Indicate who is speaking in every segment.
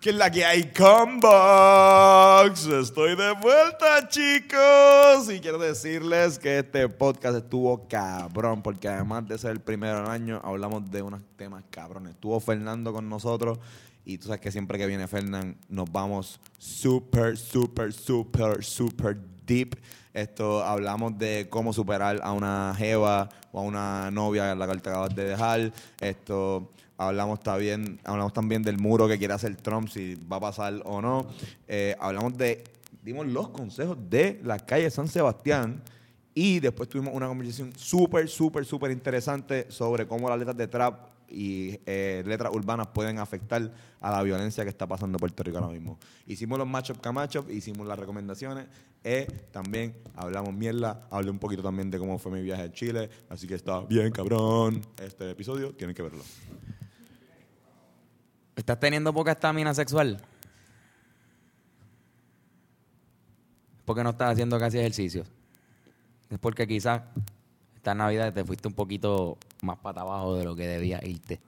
Speaker 1: ¿Qué es la que hay? Combox. Estoy de vuelta, chicos. Y quiero decirles que este podcast estuvo cabrón, porque además de ser el primero del año, hablamos de unos temas cabrones. Estuvo Fernando con nosotros. Y tú sabes que siempre que viene Fernando nos vamos súper, súper, súper, súper deep. Esto hablamos de cómo superar a una jeva o a una novia a la que te acabas de dejar. Esto hablamos también, hablamos también del muro que quiere hacer Trump, si va a pasar o no. Eh, hablamos de, dimos los consejos de la calle San Sebastián. Y después tuvimos una conversación súper, súper, súper interesante sobre cómo las letras de trap y eh, letras urbanas pueden afectar a la violencia que está pasando en Puerto Rico ahora mismo. Hicimos los matchup camachop, hicimos las recomendaciones, eh, también hablamos mierda, hablé un poquito también de cómo fue mi viaje a Chile, así que está bien cabrón este episodio, tienen que verlo.
Speaker 2: ¿Estás teniendo poca estamina sexual? porque no estás haciendo casi ejercicio. Es porque quizás esta Navidad te fuiste un poquito más para abajo de lo que debías irte.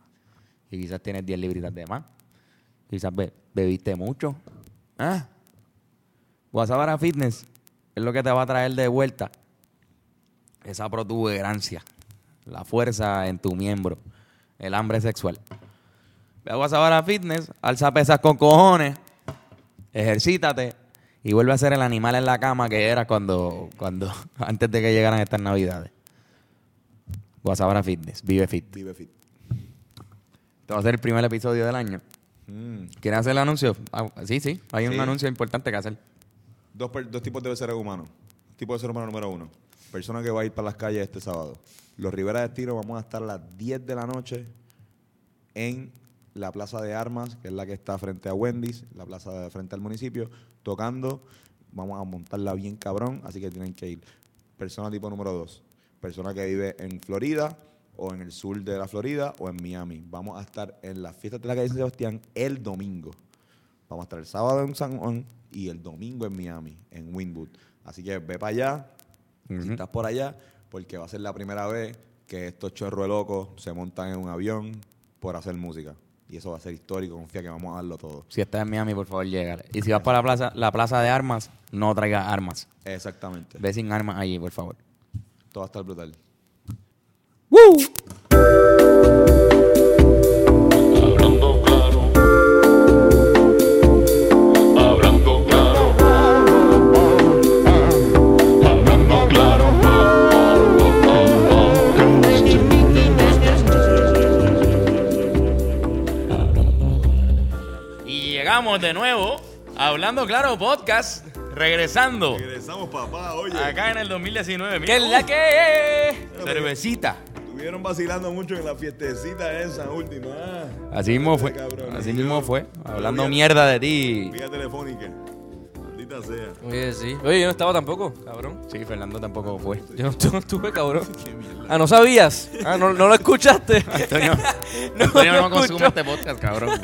Speaker 2: Y quizás tienes 10 libritas de más. Quizás be- bebiste mucho. ¿Ah? Guasabara Fitness es lo que te va a traer de vuelta esa protuberancia, la fuerza en tu miembro, el hambre sexual. Ve a Guasabara Fitness, alza pesas con cojones, ejercítate y vuelve a ser el animal en la cama que era cuando, cuando antes de que llegaran estas navidades. Guasabara Fitness, vive fit.
Speaker 1: Vive fit.
Speaker 2: Este va a ser el primer episodio del año.
Speaker 1: Mm.
Speaker 2: ¿Quieres hacer el anuncio? Ah, sí, sí, hay un anuncio importante que hacer.
Speaker 1: Dos, per- dos tipos de seres humanos. Tipo de ser humano número uno. Persona que va a ir para las calles este sábado. Los Rivera Destino vamos a estar a las 10 de la noche en la Plaza de Armas, que es la que está frente a Wendy's, la plaza de frente al municipio, tocando. Vamos a montarla bien cabrón, así que tienen que ir. Persona tipo número dos. Persona que vive en Florida o en el sur de la Florida o en Miami. Vamos a estar en las fiestas de la calle San Sebastián el domingo. Vamos a estar el sábado en San Juan y el domingo en Miami, en Winwood. Así que ve para allá, si estás por allá, porque va a ser la primera vez que estos chorros de locos se montan en un avión por hacer música. Y eso va a ser histórico, confía que vamos a darlo todo.
Speaker 2: Si estás en Miami, por favor, llega. Y si vas para la plaza, la plaza de armas, no traigas armas.
Speaker 1: Exactamente.
Speaker 2: Ve sin armas allí, por favor.
Speaker 1: Todo va a estar brutal.
Speaker 3: Hablando
Speaker 2: De nuevo, hablando claro, podcast, regresando.
Speaker 1: Regresamos, papá, oye.
Speaker 2: Acá en el 2019.
Speaker 4: ¿Qué es la que es?
Speaker 2: Cervecita.
Speaker 1: Estuvieron vacilando mucho en la fiestecita esa última. ah.
Speaker 2: Así mismo fue.
Speaker 1: Cabrón.
Speaker 2: Así mismo fue. Hablando mierda de ti.
Speaker 1: Vía telefónica. Maldita sea.
Speaker 4: Oye, sí. Oye, yo no estaba tampoco, cabrón.
Speaker 2: Sí, Fernando tampoco fue.
Speaker 4: Yo no, yo no estuve, cabrón. Ah, ¿no sabías? Ah, ¿no, no lo escuchaste?
Speaker 2: Antonio,
Speaker 4: No
Speaker 2: Antonio no consume este podcast, cabrón.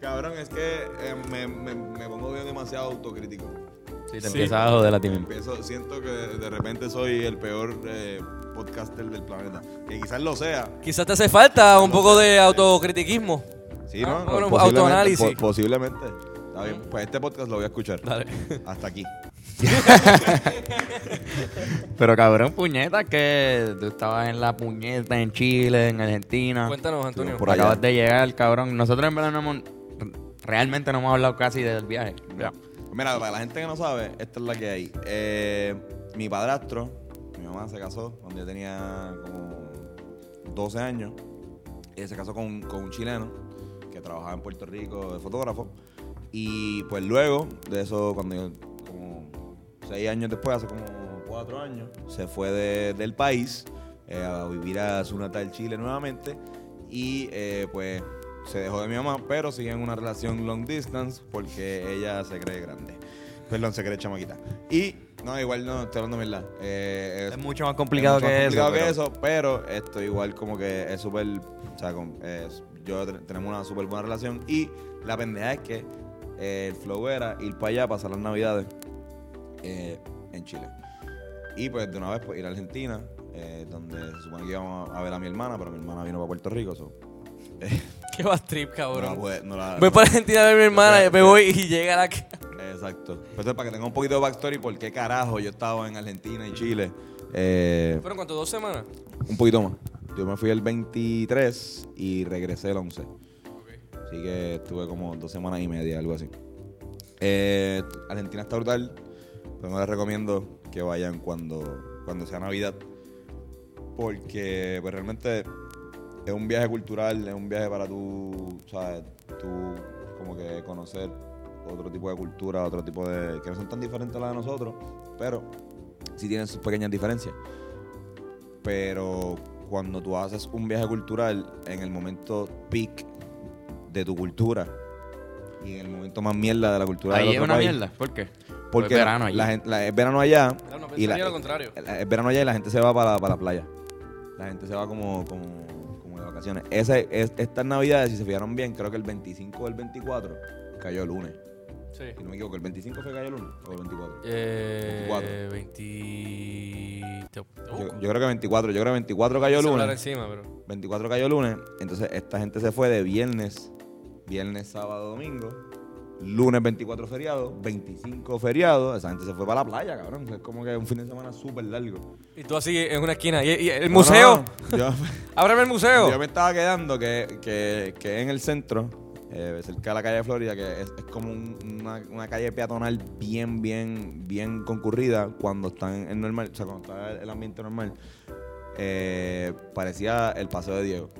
Speaker 1: Cabrón, es que eh, me, me, me pongo bien demasiado autocrítico.
Speaker 2: Sí, te empiezas a joder a ti mismo.
Speaker 1: Empiezo, siento que de repente soy el peor eh, podcaster del planeta. Que quizás lo sea.
Speaker 4: Quizás te hace falta un poco de autocritiquismo.
Speaker 1: Sí, ¿no?
Speaker 4: Ah, bueno,
Speaker 1: Posiblemente,
Speaker 4: autoanálisis.
Speaker 1: po- posiblemente. Está bien. Pues este podcast lo voy a escuchar.
Speaker 4: Dale.
Speaker 1: Hasta aquí.
Speaker 2: Pero cabrón, puñeta, que tú estabas en la puñeta en Chile, en Argentina.
Speaker 4: Cuéntanos, Antonio.
Speaker 1: Por allá.
Speaker 2: Acabas de llegar, cabrón. Nosotros en verdad no hemos... Realmente no hemos hablado casi del viaje.
Speaker 1: Mira, para la gente que no sabe, esta es la que hay. Eh, mi padrastro, mi mamá se casó cuando yo tenía como 12 años. Se casó con, con un chileno que trabajaba en Puerto Rico de fotógrafo. Y pues luego de eso, cuando yo, como 6 años después, hace como 4 años, se fue de- del país eh, a vivir a su natal Chile nuevamente. Y eh, pues se dejó de mi mamá, pero sigue en una relación long distance porque ella se cree grande. Perdón, se cree chamaquita. Y, no, igual no, estoy hablando mierda. Eh,
Speaker 2: Es mucho más complicado
Speaker 1: es mucho
Speaker 2: que
Speaker 1: más
Speaker 2: eso,
Speaker 1: complicado que
Speaker 2: pero-
Speaker 1: eso, pero esto igual como que es súper, o sea, con- es- yo te- tenemos una súper buena relación y la pendeja es que eh, el flow era ir para allá, pasar las navidades eh, en Chile. Y pues de una vez pues, ir a Argentina, eh, donde se supone que íbamos a ver a mi hermana, pero mi hermana vino para Puerto Rico, so,
Speaker 4: Qué va trip,
Speaker 1: No
Speaker 4: cabrón.
Speaker 1: no la-
Speaker 4: Voy para Argentina a ver a mi hermana,
Speaker 1: Espera,
Speaker 4: me voy y llega la... ca-
Speaker 1: Exacto. Entonces, para que tenga un poquito de backstory, ¿por qué carajo yo estaba en Argentina y Chile? Eh,
Speaker 4: ¿Fueron cuánto? ¿Dos semanas?
Speaker 1: un poquito más. Yo me fui el 23 y regresé el 11. Así que estuve como dos semanas y media, algo así. Eh, Argentina está brutal. Pero no les recomiendo que vayan cuando, cuando sea Navidad. Porque pues, realmente es un viaje cultural, es un viaje para tú, ¿sabes? Tú como que conocer otro tipo de cultura, otro tipo de... que no son tan diferentes a las de nosotros, pero sí tienen sus pequeñas diferencias. Pero cuando tú haces un viaje cultural en el momento peak de tu cultura y en el momento más mierda de la cultura del
Speaker 2: Ahí es
Speaker 1: otro
Speaker 2: una
Speaker 1: país,
Speaker 2: mierda. ¿Por qué?
Speaker 1: porque
Speaker 2: Pues verano allí.
Speaker 1: la gente- la- es verano allá
Speaker 4: no
Speaker 1: y la,
Speaker 4: lo contrario.
Speaker 1: la- es verano allá y la gente se va para, para la playa. La gente se va como, como, vacaciones. Ese, es, estas navidades, si se fijaron bien, creo que el 25 o el 24 cayó el lunes.
Speaker 4: Sí.
Speaker 1: Si no me equivoco, ¿el 25 fue cayó el lunes o el 24?
Speaker 4: Eh,
Speaker 1: 24.
Speaker 4: 20... Te- te
Speaker 1: Yo, creo que 24, yo creo que 24 cayó el lunes.
Speaker 4: encima, pero...
Speaker 1: 24 cayó lunes, entonces esta gente se fue de viernes, viernes, sábado, domingo, lunes 24 feriado, 25 feriado, esa gente se fue para la playa, cabrón. Es como que un fin de semana súper largo.
Speaker 4: Y tú así en una esquina. ¿Y, y el
Speaker 1: No,
Speaker 4: museo?
Speaker 1: no, no. Yo,
Speaker 4: ¡Ábrame el museo!
Speaker 1: yo me estaba quedando que, que, que en el centro, eh, cerca de la calle de Florida, que es, es como un- una, una calle peatonal bien, bien, bien concurrida cuando están en normal, o sea, cuando está el ambiente normal. eh, parecía el paseo de Diego,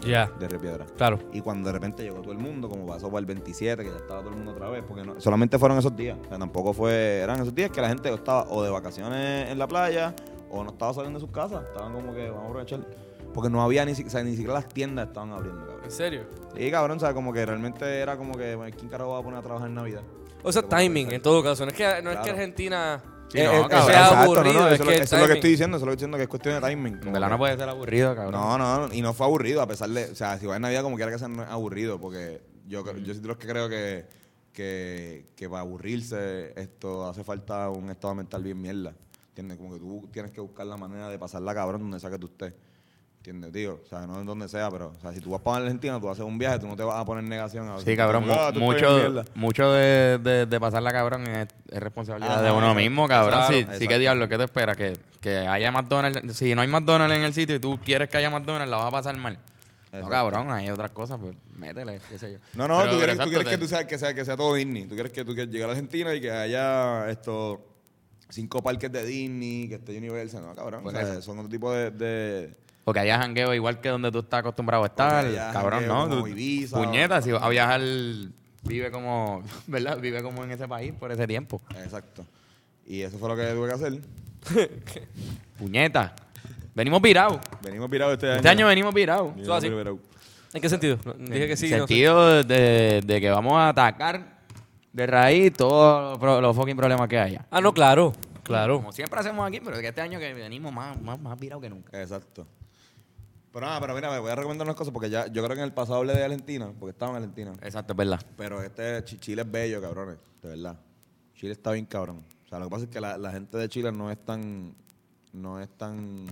Speaker 4: Ya,
Speaker 1: de Río Piedra.
Speaker 4: claro.
Speaker 1: Y cuando de repente llegó todo el mundo, como pasó para el 27, que ya estaba todo el mundo otra vez, porque no- solamente fueron esos días. O sea, tampoco fue, eran esos días que la gente estaba o de vacaciones en la playa o no estaba saliendo de sus casas. Estaban como que, vamos a aprovechar. Porque no había ni, o sea, ni siquiera las tiendas estaban abriendo, cabrón.
Speaker 4: ¿En serio?
Speaker 1: Sí, cabrón, o sea, como que realmente era como que, bueno, ¿quién carajo va a poner a trabajar en Navidad?
Speaker 4: O sea, timing, en todo caso. No es que, no es que. Argentina...
Speaker 2: Sí,
Speaker 1: Eh,
Speaker 2: no,
Speaker 1: eh,
Speaker 2: cabrón.
Speaker 1: sea
Speaker 4: Sea
Speaker 1: exacto,
Speaker 4: aburrido,
Speaker 1: no, no,
Speaker 4: es
Speaker 1: eso,
Speaker 4: que
Speaker 1: es lo- eso es lo que estoy diciendo, eso es lo que estoy diciendo, que es cuestión de timing.
Speaker 2: En verdad no puede ser aburrido, cabrón.
Speaker 1: No, no, y no fue aburrido, a pesar de, o sea, si va en Navidad como quiera que sea no es aburrido, porque yo, cre- yo soy de los que creo que, que, que para aburrirse esto hace falta un estado mental bien mierda, ¿entiendes? Como que tú tienes que buscar la manera de pasarla cabrón donde sea que tú estés, ¿entiendes, tío? O sea, no en donde sea, pero, o sea, si tú vas para Argentina, tú haces un viaje, tú no te vas a poner negación. A
Speaker 2: Sí, cabrón.
Speaker 1: Ah,
Speaker 2: mucho mucho de, de, de pasarla, cabrón, es, es responsabilidad
Speaker 1: Ajá,
Speaker 2: de uno mismo, cabrón.
Speaker 4: Claro,
Speaker 2: sí, sí, que diablo, ¿qué te espera? Que, que haya McDonald's. Si no hay McDonald's en el sitio y tú quieres que haya McDonald's, la vas a pasar mal. No, cabrón, hay otras cosas, pues métele, qué sé yo.
Speaker 1: No, no,
Speaker 2: Pero-
Speaker 1: tú quieres, tú quieres que, tú sea, que, sea, que sea todo Disney. Tú quieres que tú quieres llegar a Argentina y que haya estos cinco parques de Disney, que esté Universal. No, cabrón.
Speaker 2: Por
Speaker 1: o sea, son otro tipo de- de
Speaker 2: O que haya jangueo igual que donde tú estás acostumbrado a estar, cabrón,
Speaker 1: jangueo
Speaker 2: ¿no? Tú-
Speaker 1: Ibiza,
Speaker 2: puñeta,
Speaker 1: o-
Speaker 2: si vas a viajar, vive como, ¿verdad? Vive como en ese país por ese tiempo.
Speaker 1: Exacto. Y eso fue lo que tuve que hacer.
Speaker 2: Puñeta. Venimos virados.
Speaker 1: Venimos virados este año.
Speaker 2: Este año venimos virados.
Speaker 4: Eso así. ¿En qué sentido? Dije que sí.
Speaker 2: En
Speaker 4: no sé.
Speaker 2: sentido de, de que vamos a atacar de raíz todos los, fucking problemas que haya.
Speaker 4: Ah, no, claro. Claro.
Speaker 2: Como siempre hacemos aquí, pero que este año que venimos más, más, más virados que nunca.
Speaker 1: Exacto. Pero nada, pero mira, me voy a recomendar unas cosas porque ya, yo creo que en el pasado hablé de Argentina, porque estaba en Argentina.
Speaker 2: Exacto, es verdad.
Speaker 1: Pero este Chi- Chile es bello, cabrones, de verdad. Chile está bien cabrón. O sea, lo que pasa es que la, la gente de Chile no es tan no es tan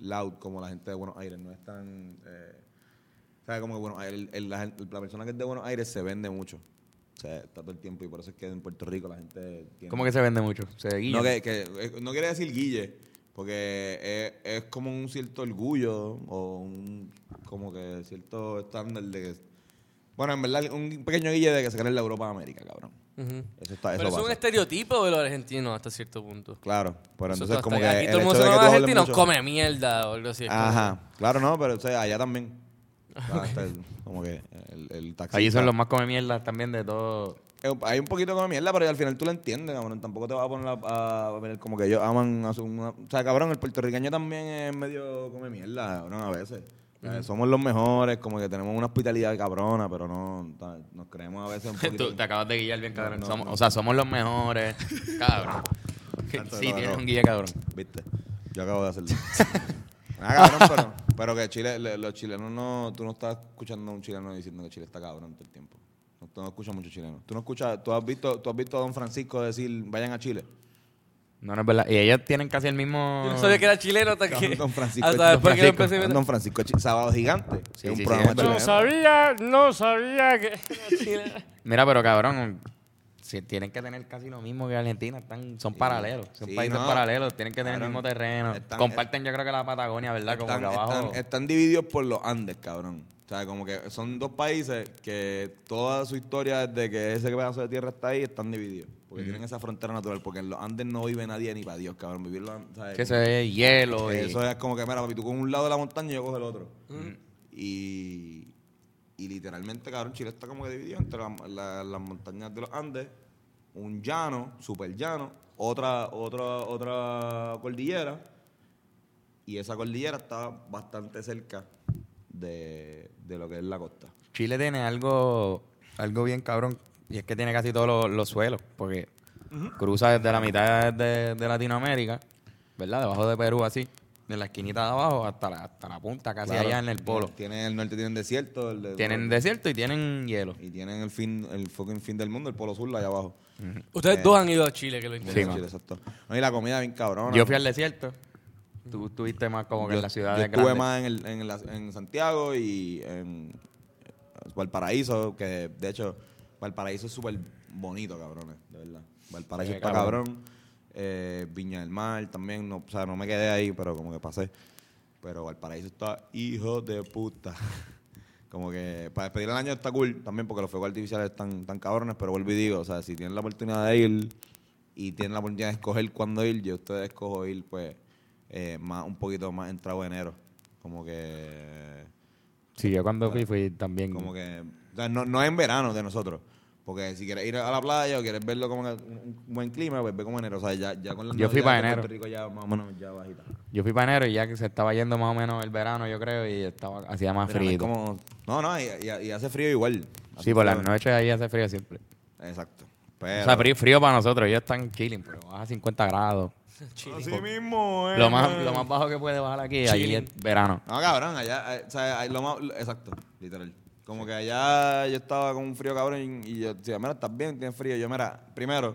Speaker 1: loud como la gente de Buenos Aires, no es tan eh, o sea, como que bueno, el- el- la persona que es de Buenos Aires se vende mucho. O sea, está todo el tiempo y por eso es que en Puerto Rico la gente tiene
Speaker 2: ¿Cómo que se vende mucho? Se guilla.
Speaker 1: no, que, que- eh, no quiere decir guille, porque es, es como un cierto orgullo o un como que cierto estándar de que... Bueno, en verdad, un pequeño guille de que se cree en la Europa de América, cabrón.
Speaker 4: Ujú.
Speaker 1: Eso está, eso
Speaker 4: Pero eso es un
Speaker 1: pasa.
Speaker 4: estereotipo de los argentinos hasta cierto punto.
Speaker 1: Claro, pero
Speaker 4: Eso
Speaker 1: entonces como que
Speaker 4: aquí
Speaker 1: el
Speaker 4: todo el mundo
Speaker 1: de
Speaker 4: se
Speaker 1: que
Speaker 4: llama
Speaker 1: tú hables
Speaker 4: argentino
Speaker 1: mucho-
Speaker 4: come mierda o algo así.
Speaker 1: Ajá, claro, no, pero o sea, allá también. Ah, está el- como que el, el taxista.
Speaker 2: Allí son los más come mierdas también de todo.
Speaker 1: Eh, Hay un poquito como mierda, pero al final tú lo entiendes, cabrón. Tampoco te vas a poner a, a ver como que ellos aman a su... una- o sea, cabrón, el puertorriqueño también es medio come mierda, cabrón, a veces. Somos los mejores, como que tenemos una hospitalidad cabrona, pero no, nos creemos a veces un poquito...
Speaker 2: Tú te acabas de guiar bien, cabrón.
Speaker 1: no,
Speaker 2: Somos-
Speaker 1: no.
Speaker 2: O sea, somos los mejores. Cabrón. Sí, tienes un guía, cabrón.
Speaker 1: ¿Viste? Yo acabo de hacerlo. Ah, cabrón, pero, pero que Chile, le- los chilenos no... Tú no estás escuchando a un chileno diciendo que Chile está cabrón todo el tiempo. No, tú no escuchas mucho chileno. Tú no escuchas... Tú has visto, tú has visto a Don Francisco decir, vayan a Chile.
Speaker 2: No, no es verdad. Y ellos tienen casi el mismo...
Speaker 4: Yo no sabía que era chileno hasta
Speaker 1: Cabrón,
Speaker 4: que.
Speaker 1: Don Francisco.
Speaker 4: hasta
Speaker 1: Don
Speaker 4: después que lo
Speaker 1: Francisco,
Speaker 4: empecé a ver.
Speaker 1: Don Francisco Chi- Sábado Gigante.
Speaker 2: Sí,
Speaker 1: es un
Speaker 2: sí,
Speaker 1: programa
Speaker 2: sí.
Speaker 1: chileno.
Speaker 4: No sabía, no sabía que.
Speaker 2: Mira, pero cabrón, si tienen que tener casi lo mismo que Argentina, están, son paralelos, son
Speaker 1: Sí,
Speaker 2: países
Speaker 1: no.
Speaker 2: paralelos, tienen que tener el mismo terreno.
Speaker 1: están-
Speaker 2: Comparten yo creo que la Patagonia, ¿verdad? Como
Speaker 1: Están,
Speaker 2: que abajo.
Speaker 1: están- están divididos por los Andes, cabrón. O sea, como que son dos países que toda su historia desde que ese pedazo de tierra está ahí están divididos. Porque tienen esa frontera natural. Porque en los Andes no vive nadie ni para Dios, cabrón. Vivir los Andes, ¿sabes?
Speaker 2: que se ve hielo y...
Speaker 1: Eso es como que, mira, papi, tú con un lado de la montaña y yo cojo el otro. Y, y literalmente, cabrón, Chile está como que dividido entre la- la- las montañas de los Andes, un llano, super llano, otra, otra, otra cordillera, y esa cordillera está bastante cerca de, de lo que es la costa.
Speaker 2: Chile tiene algo, algo bien cabrón, y es que tiene casi todos los, los suelos, porque cruza desde la mitad de, de Latinoamérica, ¿verdad? Debajo de Perú así, de la esquinita de abajo hasta la, hasta la punta, casi
Speaker 1: Claro,
Speaker 2: allá en el polo.
Speaker 1: Tienen el norte, tienen desierto. el de-
Speaker 2: Tienen desierto y tienen hielo.
Speaker 1: Y tienen el fin, el fucking fin del mundo, el polo sur, allá abajo.
Speaker 4: Ustedes dos han ido a Chile, que lo
Speaker 2: Sí, man.
Speaker 1: Chile, exacto. No, y la comida bien cabrona.
Speaker 2: Yo fui al desierto, tú estuviste más como que en la ciudad
Speaker 1: yo
Speaker 2: de
Speaker 1: estuve más en, el- en, la- en Santiago y en Valparaíso, que de hecho Valparaíso es súper bonito, cabrones, de verdad. Valparaíso
Speaker 2: Sí,
Speaker 1: está
Speaker 2: cabrón.
Speaker 1: cabrón. Eh, Viña del Mar también, no, o sea, no me quedé ahí, pero como que pasé. Pero Valparaíso está hijo de puta. Como que para despedir el año está cool también porque los fuegos artificiales están tan cabrones, pero vuelvo y digo, o sea, si tienen la oportunidad de ir y tienen la oportunidad de escoger cuándo ir, yo ustedes escojo ir pues eh, más un poquito más entrado de enero. Como que
Speaker 2: Sí, yo cuando fui fui también.
Speaker 1: como que o sea, no, no es en verano de nosotros. Porque si quieres ir a la playa o quieres verlo como un, buen clima, pues ve como enero. O sea, ya, ya con las
Speaker 2: Yo fui para enero.
Speaker 1: Puerto Rico ya más o menos ya bajita.
Speaker 2: Yo fui para enero y ya que se estaba yendo más o menos el verano, yo creo, y estaba hacía más frío.
Speaker 1: como, no, no, y, y- y hace frío igual. Hace
Speaker 2: Sí, por las noches ahí hace frío siempre.
Speaker 1: Exacto.
Speaker 2: O sea, frío, frío para nosotros, ellos están chilling, pero baja 50 grados.
Speaker 1: así mismo, eh,
Speaker 2: Lo más, lo más bajo que puede bajar aquí, allí es verano.
Speaker 1: No, cabrón, allá, eh, o sea, hay lo más, exacto, literal. Como que allá yo estaba con un frío cabrón y yo decía, mira, estás bien, tienes frío. Yo, mira, primero,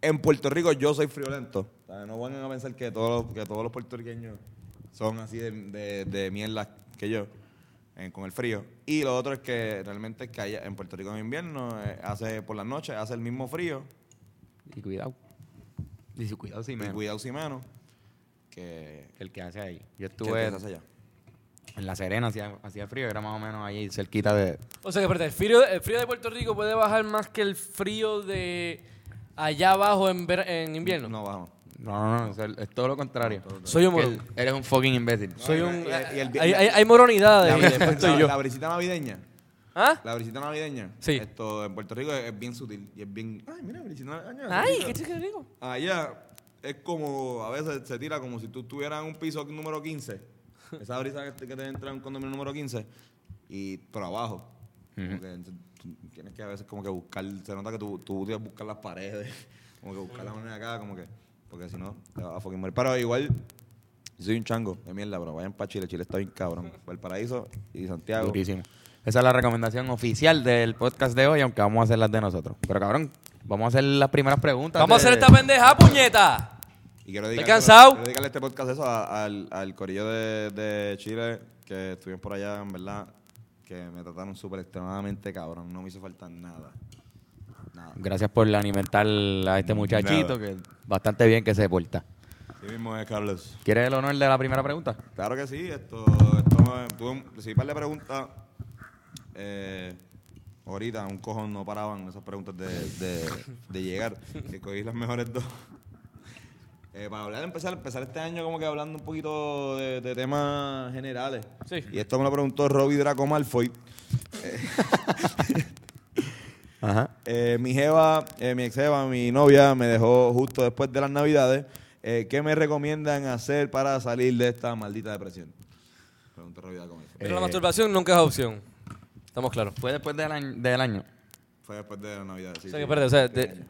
Speaker 1: en Puerto Rico yo soy friolento. O sea, no van a pensar que todos, los- que todos los puertorriqueños son así de, de, de mierda que yo, eh, con el frío. Y lo otro es que realmente es que allá en Puerto Rico en invierno, eh, hace por las noches, hace el mismo frío,
Speaker 2: Y cuidado. Y si cuidado sí
Speaker 1: y
Speaker 2: menos.
Speaker 1: cuidado si menos, que,
Speaker 2: que el que hace ahí. Yo
Speaker 1: que el
Speaker 2: estuve
Speaker 1: que hace allá.
Speaker 2: En La Serena, hacía, hacía frío, era más o menos ahí cerquita de...
Speaker 4: O sea que, espérate, el frío, el frío de Puerto Rico puede bajar más que el frío de allá abajo en, ver- en invierno.
Speaker 1: No, bajamos.
Speaker 2: No, no, no, es, el- es todo lo contrario.
Speaker 4: Soy un
Speaker 2: Que
Speaker 4: morón.
Speaker 2: el- Eres un fucking imbécil.
Speaker 4: Soy un.
Speaker 1: y- y el-
Speaker 4: hay, hay, hay moronidad
Speaker 1: La,
Speaker 4: ahí, después estoy
Speaker 1: la-
Speaker 4: yo.
Speaker 1: la brisita navideña.
Speaker 4: ¿Ah?
Speaker 1: La brisita navideña.
Speaker 4: Sí.
Speaker 1: Esto en Puerto Rico es, es bien sutil y es bien. Ay, mira, brisita navideña.
Speaker 4: Ay,
Speaker 1: brisita.
Speaker 4: ¿qué chico digo?
Speaker 1: Allá es como, a veces se tira como si tú estuvieras en un piso número 15. Esa brisa que te, que te entra en un condominio número 15 y por abajo. Como que tú tienes que a veces como que buscar, se nota que tú, tú tienes que buscar las paredes, como que buscar la manera acá, como que, porque si no te vas a fucking morir. Pero igual, yo soy un chango de mierda, pero vayan para Chile, Chile está bien cabrón. Valparaíso y Santiago.
Speaker 2: Durísimo. Esa es la recomendación oficial del podcast de hoy, aunque vamos a hacer las de nosotros. Pero cabrón, vamos a hacer las primeras preguntas.
Speaker 4: Vamos a hacer esta pendeja, puñeta.
Speaker 1: Y quiero dedicarle-
Speaker 4: cansado.
Speaker 1: quiero dedicarle este podcast eso a- al, al corillo de, de Chile que estuvieron por allá, en verdad, que me trataron súper extremadamente cabrón. No me hizo falta nada. Nada.
Speaker 2: Gracias por alimentar a este muchachito,
Speaker 1: Nada.
Speaker 2: que bastante bien que se porta.
Speaker 1: Sí mismo es, Carlos.
Speaker 2: ¿Quieres el honor de la primera pregunta?
Speaker 1: Claro que sí. Esto, esto me- tuve un- recibí un par de preguntas. eh, ahorita, un cojón no paraban esas preguntas de, de, de llegar. Que cogí las mejores dos. Eh, para hablar, empezar, empezar este año como que hablando un poquito de, de temas generales.
Speaker 4: Sí.
Speaker 1: Y esto me lo preguntó Robbie Draco Malfoy.
Speaker 2: Ajá.
Speaker 1: Eh, mi jeva, eh, mi ex jeva, mi novia me dejó justo después de las navidades. Eh, ¿Qué me recomiendan hacer para salir de esta maldita depresión? Preguntó Robbie Draco Malfoy.
Speaker 4: Pero la masturbación nunca es opción. Estamos claros.
Speaker 2: ¿Fue después del año? Del año?
Speaker 1: Fue después de las navidades. Sí,
Speaker 4: O sea,
Speaker 1: sí.
Speaker 4: que, espérate, o sea, de-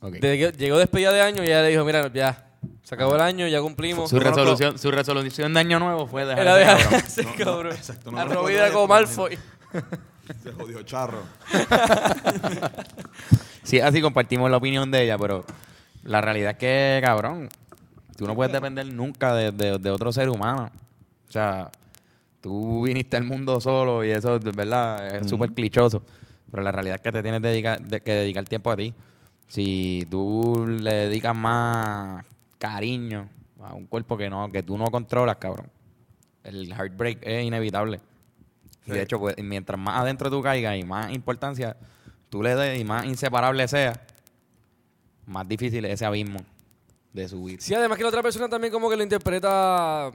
Speaker 2: Ok.
Speaker 4: desde que llegó despedida de año y ya le dijo, mira, ya, se acabó el año, ya cumplimos.
Speaker 2: Su resolución, su resolución de año nuevo fue dejar
Speaker 4: Era dejar
Speaker 2: cabrón.
Speaker 1: No, no, exacto, no
Speaker 4: como Malfoy.
Speaker 1: Se jodió charro.
Speaker 2: Sí, así compartimos la opinión de ella, pero La realidad es que, cabrón, tú no puedes depender nunca de, de- de otro ser humano. O sea, tú viniste al mundo solo y eso, de verdad, es súper clichoso. Pero la realidad es que te tienes dedica- de- que dedicar tiempo a ti. Si tú le dedicas más cariño a un cuerpo que no que tú no controlas, cabrón, el heartbreak es inevitable. Y de hecho, pues, mientras más adentro tú caigas y más importancia tú le des y más inseparable sea, más difícil es ese abismo de subir.
Speaker 4: Sí, además que la otra persona también como que lo interpreta,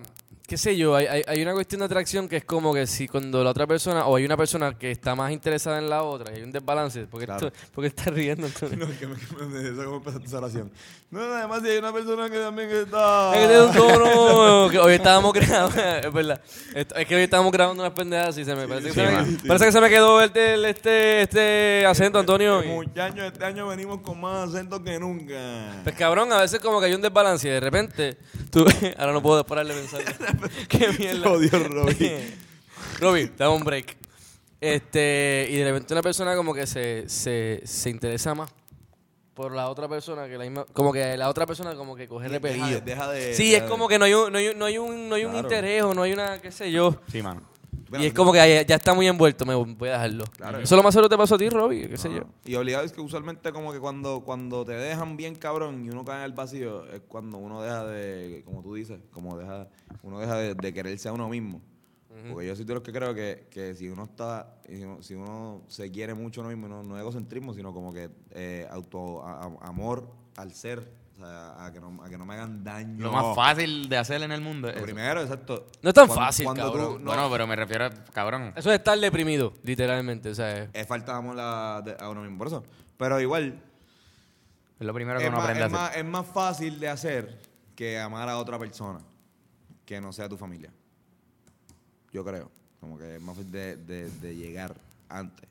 Speaker 4: qué sé yo, hay, hay, hay una cuestión de atracción que es como que si cuando la otra persona, o hay una persona que está más interesada en la otra, y hay un desbalance, porque
Speaker 1: Claro.
Speaker 4: esto, porque está riendo Antonio.
Speaker 1: No, que me, que me eso como empezó esa oración. No, además si hay una persona que también está...
Speaker 4: Es que tiene un tono que hoy estábamos grabando, es verdad. Es que hoy estábamos grabando unas pendejas y se me parece que,
Speaker 2: sí,
Speaker 4: se, me, parece que se me quedó el, el- este, este acento, Antonio. y-
Speaker 1: Muchachos, este año venimos con más acento que nunca.
Speaker 4: Pues cabrón, a veces como que hay un desbalance y de repente tú ahora no puedo parar de pensar. Qué mierda.
Speaker 1: Jodió Robbie.
Speaker 4: Robbie, dame un break. Este, y de repente una persona como que se, se, se interesa más por la otra persona que la misma, como que la otra persona como que coge
Speaker 1: Deja
Speaker 4: repelillo.
Speaker 1: de- deja de-
Speaker 4: sí,
Speaker 1: deja
Speaker 4: es
Speaker 1: de-
Speaker 4: como que no hay un, no hay, un- no hay un, no hay un
Speaker 1: Claro.
Speaker 4: interés o no hay una, qué sé yo.
Speaker 2: Sí, mano.
Speaker 1: Bueno,
Speaker 4: y es como que ya, está muy envuelto, me voy a dejarlo.
Speaker 1: Claro.
Speaker 4: Eso lo más seguro te pasó a ti, Robbie, qué sé yo.
Speaker 1: Y obligado es que usualmente como que cuando, cuando te dejan bien cabrón y uno cae en el vacío, es cuando uno deja de, como tú dices, como deja, uno deja de, de quererse a uno mismo. Porque yo soy de los que creo que, que si uno está, si uno, si uno se quiere mucho a uno mismo, no, no es egocentrismo, sino como que eh, auto a- a- amor al ser, o sea, a que no, a que no me hagan daño.
Speaker 2: Lo más fácil de hacer en el mundo es
Speaker 1: Lo
Speaker 2: eso.
Speaker 1: primero, exacto.
Speaker 4: No es tan
Speaker 1: Cuando-
Speaker 4: fácil,
Speaker 1: cuando tú-
Speaker 4: cabrón.
Speaker 1: no,
Speaker 2: Bueno, pero me refiero a, cabrón.
Speaker 4: Eso es estar deprimido, literalmente, o sea, es-
Speaker 1: es falta de amor a, de- a uno mismo, por eso. Pero igual,
Speaker 2: Es lo primero que
Speaker 1: es
Speaker 2: uno
Speaker 1: más,
Speaker 2: aprende a
Speaker 1: es,
Speaker 2: hacer.
Speaker 1: más, es más fácil de hacer que amar a otra persona que no sea tu familia. Yo creo. Como que es más fácil de, de- de llegar antes.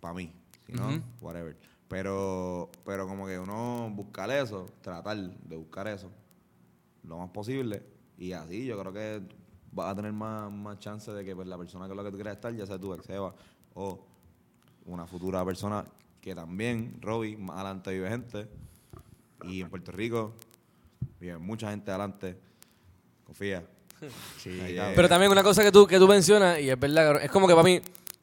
Speaker 1: Para mí. Si no,
Speaker 4: Ujú.
Speaker 1: whatever. Pero, pero como que uno buscar eso, tratar de buscar eso lo más posible. Y así yo creo que vas a tener más, más chance de que pues, la persona con la que tú quieras estar, ya sea tu ex Eva o una futura persona que también, Robbie, más adelante vive gente. Y en Puerto Rico vive mucha gente adelante. Confía.
Speaker 2: Sí.
Speaker 4: Pero también una cosa que tú, que tú mencionas, y es verdad, es como que para mí,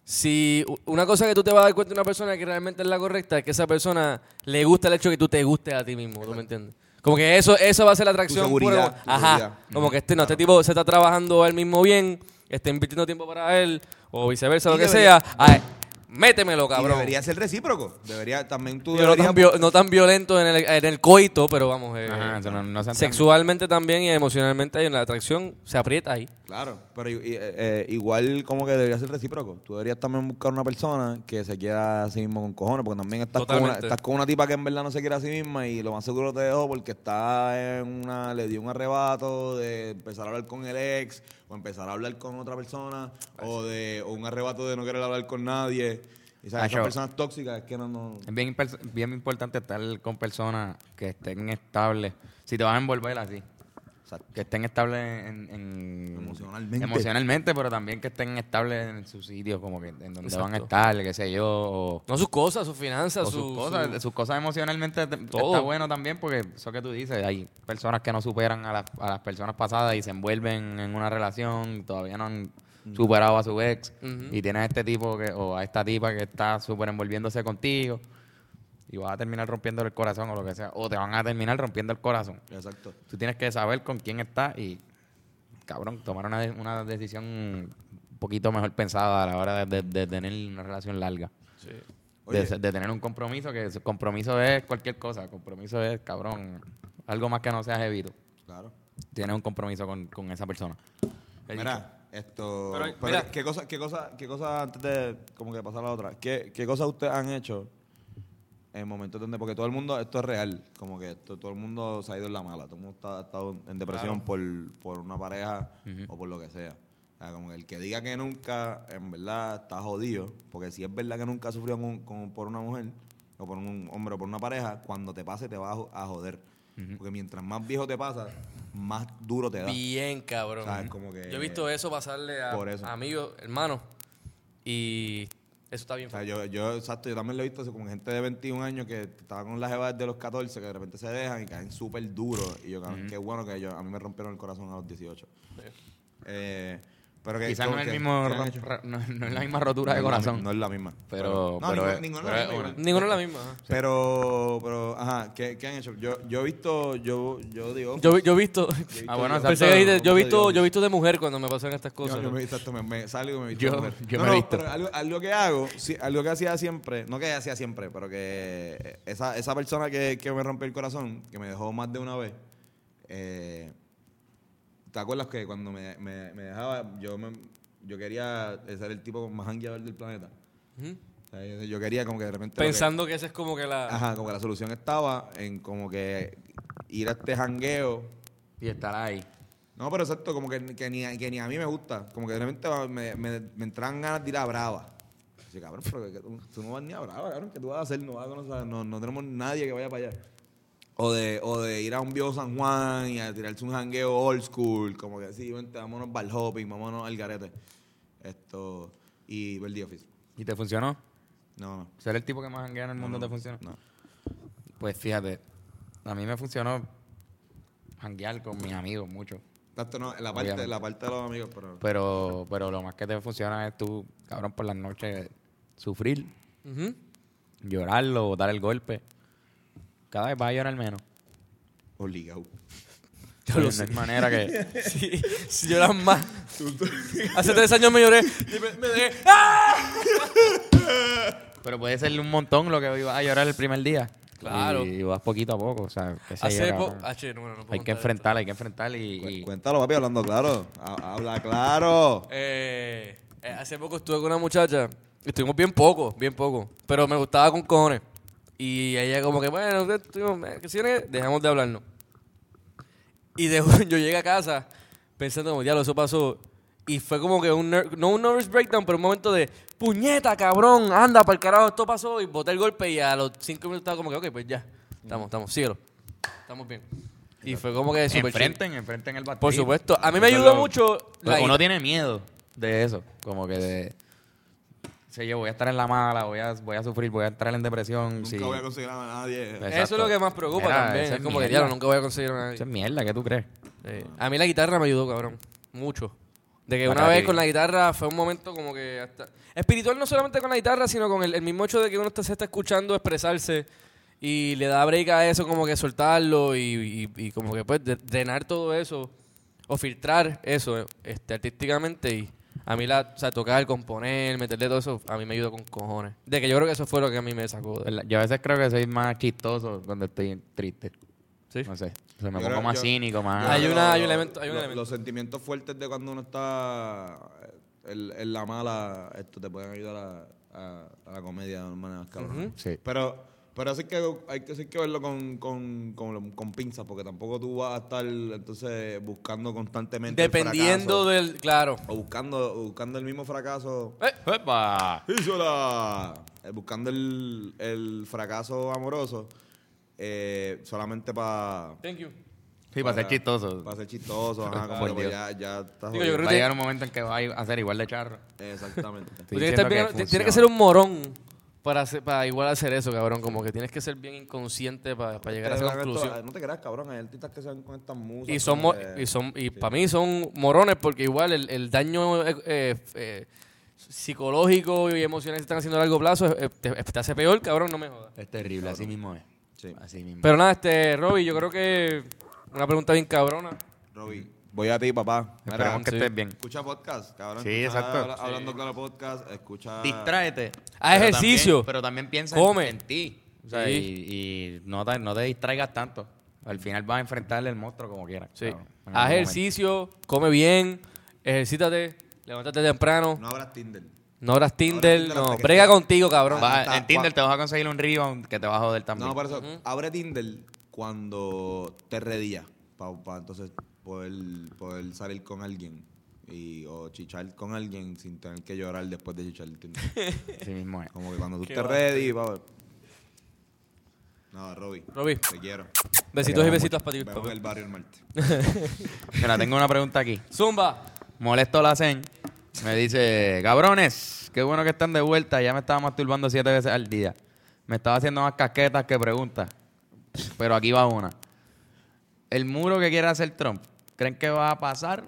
Speaker 4: si una cosa que tú te vas a dar cuenta de una persona que realmente es la correcta, es que esa persona le gusta el hecho de que tú te gustes a ti mismo, ¿tú me entiendes? Como que eso, eso va a ser la atracción.
Speaker 1: seguridad,
Speaker 4: pura-
Speaker 1: tu
Speaker 4: Ajá.
Speaker 1: seguridad.
Speaker 4: Como que este, no, este tipo se está trabajando él mismo bien, está invirtiendo tiempo para él, o viceversa, lo que
Speaker 1: debería-
Speaker 4: sea. Ay, métemelo,
Speaker 1: Y
Speaker 4: cabrón.
Speaker 1: debería ser recíproco. Debería también tú
Speaker 4: Digo, no,
Speaker 1: deberías
Speaker 4: tan vio- no tan violento en el, en el coito, pero vamos. eh,
Speaker 2: Ajá, no- no
Speaker 4: sexualmente también y emocionalmente hay la atracción se aprieta ahí.
Speaker 1: Claro, pero i- eh, igual como que debería ser recíproco. Tú deberías también buscar una persona que se quiera a sí mismo con cojones, porque también estás con, una, estás con una tipa que en verdad no se quiere a sí misma y lo más seguro te dejó porque está en una, le dio un arrebato de empezar a hablar con el ex o empezar a hablar con otra persona o de o un arrebato de no querer hablar con nadie. Y sabes,
Speaker 2: Ah,
Speaker 1: esas personas tóxicas es que no, no
Speaker 2: Es bien, bien importante estar con personas que estén estables. Si te vas a envolver así.
Speaker 1: Exacto.
Speaker 2: Que estén estables en, en-
Speaker 1: Emocionalmente.
Speaker 2: emocionalmente, pero también que estén estables en su sitio, como que en donde van a
Speaker 4: Exacto.
Speaker 2: estar, qué sé yo, o,
Speaker 4: No sus cosas, sus finanzas, su-
Speaker 2: sus cosas,
Speaker 4: su-
Speaker 2: sus cosas emocionalmente te-
Speaker 4: Todo.
Speaker 2: está bueno también, porque eso que tú dices, hay personas que no superan a las, a las personas pasadas y se envuelven en una relación, todavía no han superado a su ex, y tienes a este tipo que, o a esta tipa que está súper envolviéndose contigo, y vas a terminar rompiendo el corazón o lo que sea, o te van a terminar rompiendo el corazón.
Speaker 1: Exacto.
Speaker 2: Tú tienes que saber con quién estás y, cabrón, tomar una, una decisión un poquito mejor pensada a la hora de, de- de tener una relación larga. De,
Speaker 1: Oye.
Speaker 2: de tener un compromiso, que compromiso es cualquier cosa. Compromiso es, cabrón, algo más que no sea jevito.
Speaker 1: Claro.
Speaker 2: Tienes un compromiso con, con esa persona.
Speaker 1: Mira, esto.
Speaker 4: Pero,
Speaker 1: pero,
Speaker 4: mira.
Speaker 1: ¿qué cosa, qué cosa, qué cosa antes de como que pasar a la otra? ¿Qué, qué cosas ustedes han hecho en momentos donde, porque todo el mundo, esto es real, como que esto- todo el mundo se ha ido en la mala, todo el mundo está, ha estado en depresión por, por una pareja o por lo que sea. O sea, como que el que diga que nunca, en verdad, está jodido, porque si es verdad que nunca sufrió con- con- por una mujer, o por un hombre o por una pareja, cuando te pase te va a, jo- a joder. Porque mientras más viejo te pasa, más duro te da.
Speaker 4: Bien, cabrón.
Speaker 1: ¿Sabes? Como que-
Speaker 4: Yo he visto eso pasarle a,
Speaker 1: Por eso.
Speaker 4: a amigos, hermanos. Y Eso está bien.
Speaker 1: O sea, yo, yo, exacto, yo también lo he visto así como gente de 21 años que estaba con las jevas de los 14 que de repente se dejan y caen súper duros. Y yo, cabrón, qué bueno que yo, a mí me rompieron el corazón a los 18. Eh, pero que,
Speaker 2: Quizás no es, el mismo no, no es la misma rotura de corazón.
Speaker 1: No es la misma.
Speaker 2: Pero-
Speaker 1: no,
Speaker 2: pero
Speaker 1: ninguno,
Speaker 2: es- pero
Speaker 1: la misma.
Speaker 4: Ninguno es la misma. ajá.
Speaker 1: Pero, pero, ajá, ¿qué, qué han hecho? Yo, yo he visto, yo, yo digo...
Speaker 4: Yo, yo he visto.
Speaker 2: Ah, bueno,
Speaker 1: yo-
Speaker 4: Pensé
Speaker 2: exacto.
Speaker 4: que dijiste, yo he visto, yo he visto de mujer cuando me pasan estas cosas.
Speaker 1: Yo, yo
Speaker 4: ¿no?
Speaker 1: me, exacto, me, me salgo y me he visto
Speaker 2: Yo-
Speaker 1: mujer.
Speaker 2: yo
Speaker 1: No,
Speaker 2: me he
Speaker 1: no,
Speaker 2: visto.
Speaker 1: pero algo, algo que hago, sí, algo que hacía siempre, no que hacía siempre, pero que esa, esa persona que, que me rompió el corazón, que me dejó más de una vez, eh, ¿te acuerdas que cuando me, me, me dejaba, yo, me, yo quería ser el tipo más hangueador del planeta?
Speaker 4: Ujú.
Speaker 1: O sea, yo, yo quería como que de repente... lo que-
Speaker 4: Pensando que esa es como que la.
Speaker 1: Ajá, como que la solución estaba en como que ir a este jangueo.
Speaker 2: Y estar ahí.
Speaker 1: No, pero exacto, como que, que ni, a- que ni a mí me gusta. Como que de repente me, me, me entran ganas de ir a Brava. Así, cabrón, pero que tú, tú no vas ni a Brava, cabrón. ¿Qué tú vas a hacer? No, vas a conocer, no, no tenemos nadie que vaya para allá. O de, o de ir a un viejo San Juan y a tirarse un jangueo old school. Como que sí, vente, vámonos bar hopping, vámonos al garete. Esto. Y ver The Office.
Speaker 2: ¿Y te funcionó?
Speaker 1: No, no.
Speaker 2: ¿Ser el tipo que más hanguea en el mundo
Speaker 1: no,
Speaker 2: te funcionó?
Speaker 1: No.
Speaker 2: Pues fíjate, a mí me funcionó hanguear con mis amigos mucho.
Speaker 1: Exacto, no, la parte,
Speaker 2: Obviamente.
Speaker 1: la parte de los amigos, pero.
Speaker 2: Pero, pero lo más que te funciona es tú, cabrón, por las noches sufrir, llorarlo, botar el golpe. Cada vez vas a llorar menos.
Speaker 1: Obligado.
Speaker 4: Yo lo
Speaker 2: no
Speaker 4: sé.
Speaker 2: hay manera que...
Speaker 4: Sí, si lloras más. Hace tres años me lloré y me, me dejé. ¡Ah!
Speaker 2: Pero puede ser un montón lo que ibas a llorar el primer día.
Speaker 4: Claro.
Speaker 2: Y, vas poquito a poco, o sea, sé yo,
Speaker 4: Hace. Ah, che, no, no puedo
Speaker 2: Hay que enfrentar, hay que enfrentar y... Y-
Speaker 1: Cuéntalo, papi, hablando claro. Ha- Habla claro.
Speaker 4: Eh, eh, hace poco estuve con una muchacha. Estuvimos bien poco, bien poco. Pero me gustaba con cojones. Y ella, como que, bueno, si viene, dejamos de hablarnos. Y de, yo llegué a casa pensando, como, diablo, eso pasó. Y fue como que un, no un nervous breakdown, pero un momento de, puñeta, cabrón, anda, para el carajo, esto pasó. Y boté el golpe y a los cinco minutos estaba como que, ok, pues ya, estamos, estamos, síguelo. Estamos bien. Y fue como que súper chill.
Speaker 2: enfrenten, enfrenten el batir.
Speaker 4: Por supuesto. A mí me ayudó mucho. la-
Speaker 2: Uno tiene miedo de eso, como que de... Sé yo, voy a estar en la mala, voy a, voy a sufrir, voy a entrar en depresión.
Speaker 1: Nunca
Speaker 2: sí.
Speaker 1: voy a conseguir a nadie.
Speaker 2: Exacto.
Speaker 4: Eso es lo que más preocupa
Speaker 2: Mira,
Speaker 4: también. Es
Speaker 2: es
Speaker 4: como que, diablo, nunca voy a conseguir a nadie.
Speaker 2: Eso es mierda, ¿qué tú crees?
Speaker 4: Sí. A mí la guitarra me ayudó, cabrón. Mucho. De que
Speaker 2: Para
Speaker 4: una vez
Speaker 2: ti.
Speaker 4: con la guitarra fue un momento como que hasta... Espiritual no solamente con la guitarra, sino con el, el mismo hecho de que uno está- se está escuchando expresarse y le da break a eso, como que soltarlo y, y- y como que pues drenar todo eso o filtrar eso este, artísticamente y a mí la, o sea, tocar, componer, meterle todo eso, a mí me ayudó con cojones. De que yo creo que eso fue lo que a mí me sacó.
Speaker 2: Yo a veces creo que soy más chistoso cuando estoy triste.
Speaker 4: ¿Sí?
Speaker 2: No sé. O sea, me
Speaker 1: Yo
Speaker 2: pongo más
Speaker 1: yo-
Speaker 2: cínico, más...
Speaker 4: Hay una- hay un elemento- hay un
Speaker 1: lo-
Speaker 4: elemento.
Speaker 1: Los sentimientos fuertes de cuando uno está en, en la mala, esto te pueden ayudar a, a- a la comedia de una manera más cabrona.
Speaker 2: Ujú. Sí.
Speaker 1: Pero, pero así que hay que, sí hay que verlo con, con, con, con pinzas, porque tampoco tú vas a estar entonces buscando constantemente el
Speaker 4: Dependiendo
Speaker 1: fracaso,
Speaker 4: del... Claro.
Speaker 1: o buscando, buscando el mismo fracaso.
Speaker 4: Eh,
Speaker 2: ¡Epa!
Speaker 1: ¡Hízola! Eh, buscando el, el fracaso amoroso eh, solamente para
Speaker 4: thank you.
Speaker 2: Sí, para ser chistoso.
Speaker 1: para ser chistoso, ajá, que pues ya, ya estás
Speaker 4: Digo, yo
Speaker 1: jodido.
Speaker 4: creo
Speaker 2: Va a
Speaker 4: que-
Speaker 2: llegar un momento en que va a ser igual de charro.
Speaker 1: Exactamente.
Speaker 4: Tienes que, ser un morón para, hacer- para igual hacer eso, cabrón. Como que tienes que ser bien inconsciente para, para llegar a esa conclusión.
Speaker 1: no te creas, cabrón. Hay artistas que se van con estas musas.
Speaker 4: Y son, mo- y son y para mí son morones porque igual el, el daño eh, eh, eh, psicológico y emocional que están haciendo a largo plazo eh, te, te hace peor, cabrón, no me jodas.
Speaker 2: Es terrible, así mismo es.
Speaker 1: Sí.
Speaker 2: Así mismo.
Speaker 4: Pero nada, este, Robbie, yo creo que una pregunta bien cabrona.
Speaker 1: Robbie, voy a ti, papá. Mira,
Speaker 2: Esperemos que
Speaker 4: sí.
Speaker 2: estés bien.
Speaker 1: Escucha podcast, cabrón.
Speaker 2: Sí,
Speaker 1: Escucha
Speaker 2: exacto.
Speaker 1: habla- Hablando claro podcast, escucha...
Speaker 2: Distráete.
Speaker 4: Haz
Speaker 2: Pero
Speaker 4: ejercicio.
Speaker 2: también- pero también piensa
Speaker 4: Come.
Speaker 2: en, en ti. O sea,
Speaker 4: Sí.
Speaker 2: y, y no, te, no te distraigas tanto. Al final vas a enfrentarle el monstruo como quieras.
Speaker 4: Sí.
Speaker 2: En algún
Speaker 4: Haz
Speaker 2: momento.
Speaker 4: ejercicio, come bien, ejercítate, levántate temprano.
Speaker 1: No abras Tinder.
Speaker 4: No abras Tinder,
Speaker 1: Tinder
Speaker 4: no.
Speaker 1: hasta que
Speaker 4: Brega contigo, cabrón.
Speaker 2: En Tinder
Speaker 1: cua-
Speaker 2: te vas a conseguir un rebound que te va a joder también.
Speaker 1: No, por eso, abre Tinder cuando te redillas. Para entonces poder, poder salir con alguien. Y, o chichar con alguien sin tener que llorar después de chichar el Tinder.
Speaker 2: Así mismo es.
Speaker 1: Como que cuando tú
Speaker 4: Qué
Speaker 1: estés
Speaker 4: va.
Speaker 1: ready, pa- Nada, Robbie.
Speaker 4: Robbie,
Speaker 1: Te quiero.
Speaker 4: besitos y besitos para ti.
Speaker 1: Vemos en
Speaker 4: papi.
Speaker 1: el barrio el martes.
Speaker 2: Mira, tengo una pregunta aquí.
Speaker 4: Zumba.
Speaker 2: Molesto la señ. Me dice, cabrones, qué bueno que están de vuelta. Ya me estaba masturbando siete veces al día. Me estaba haciendo más casquetas que preguntas. Pero aquí va una. El muro que quiere hacer Trump, ¿creen que va a pasar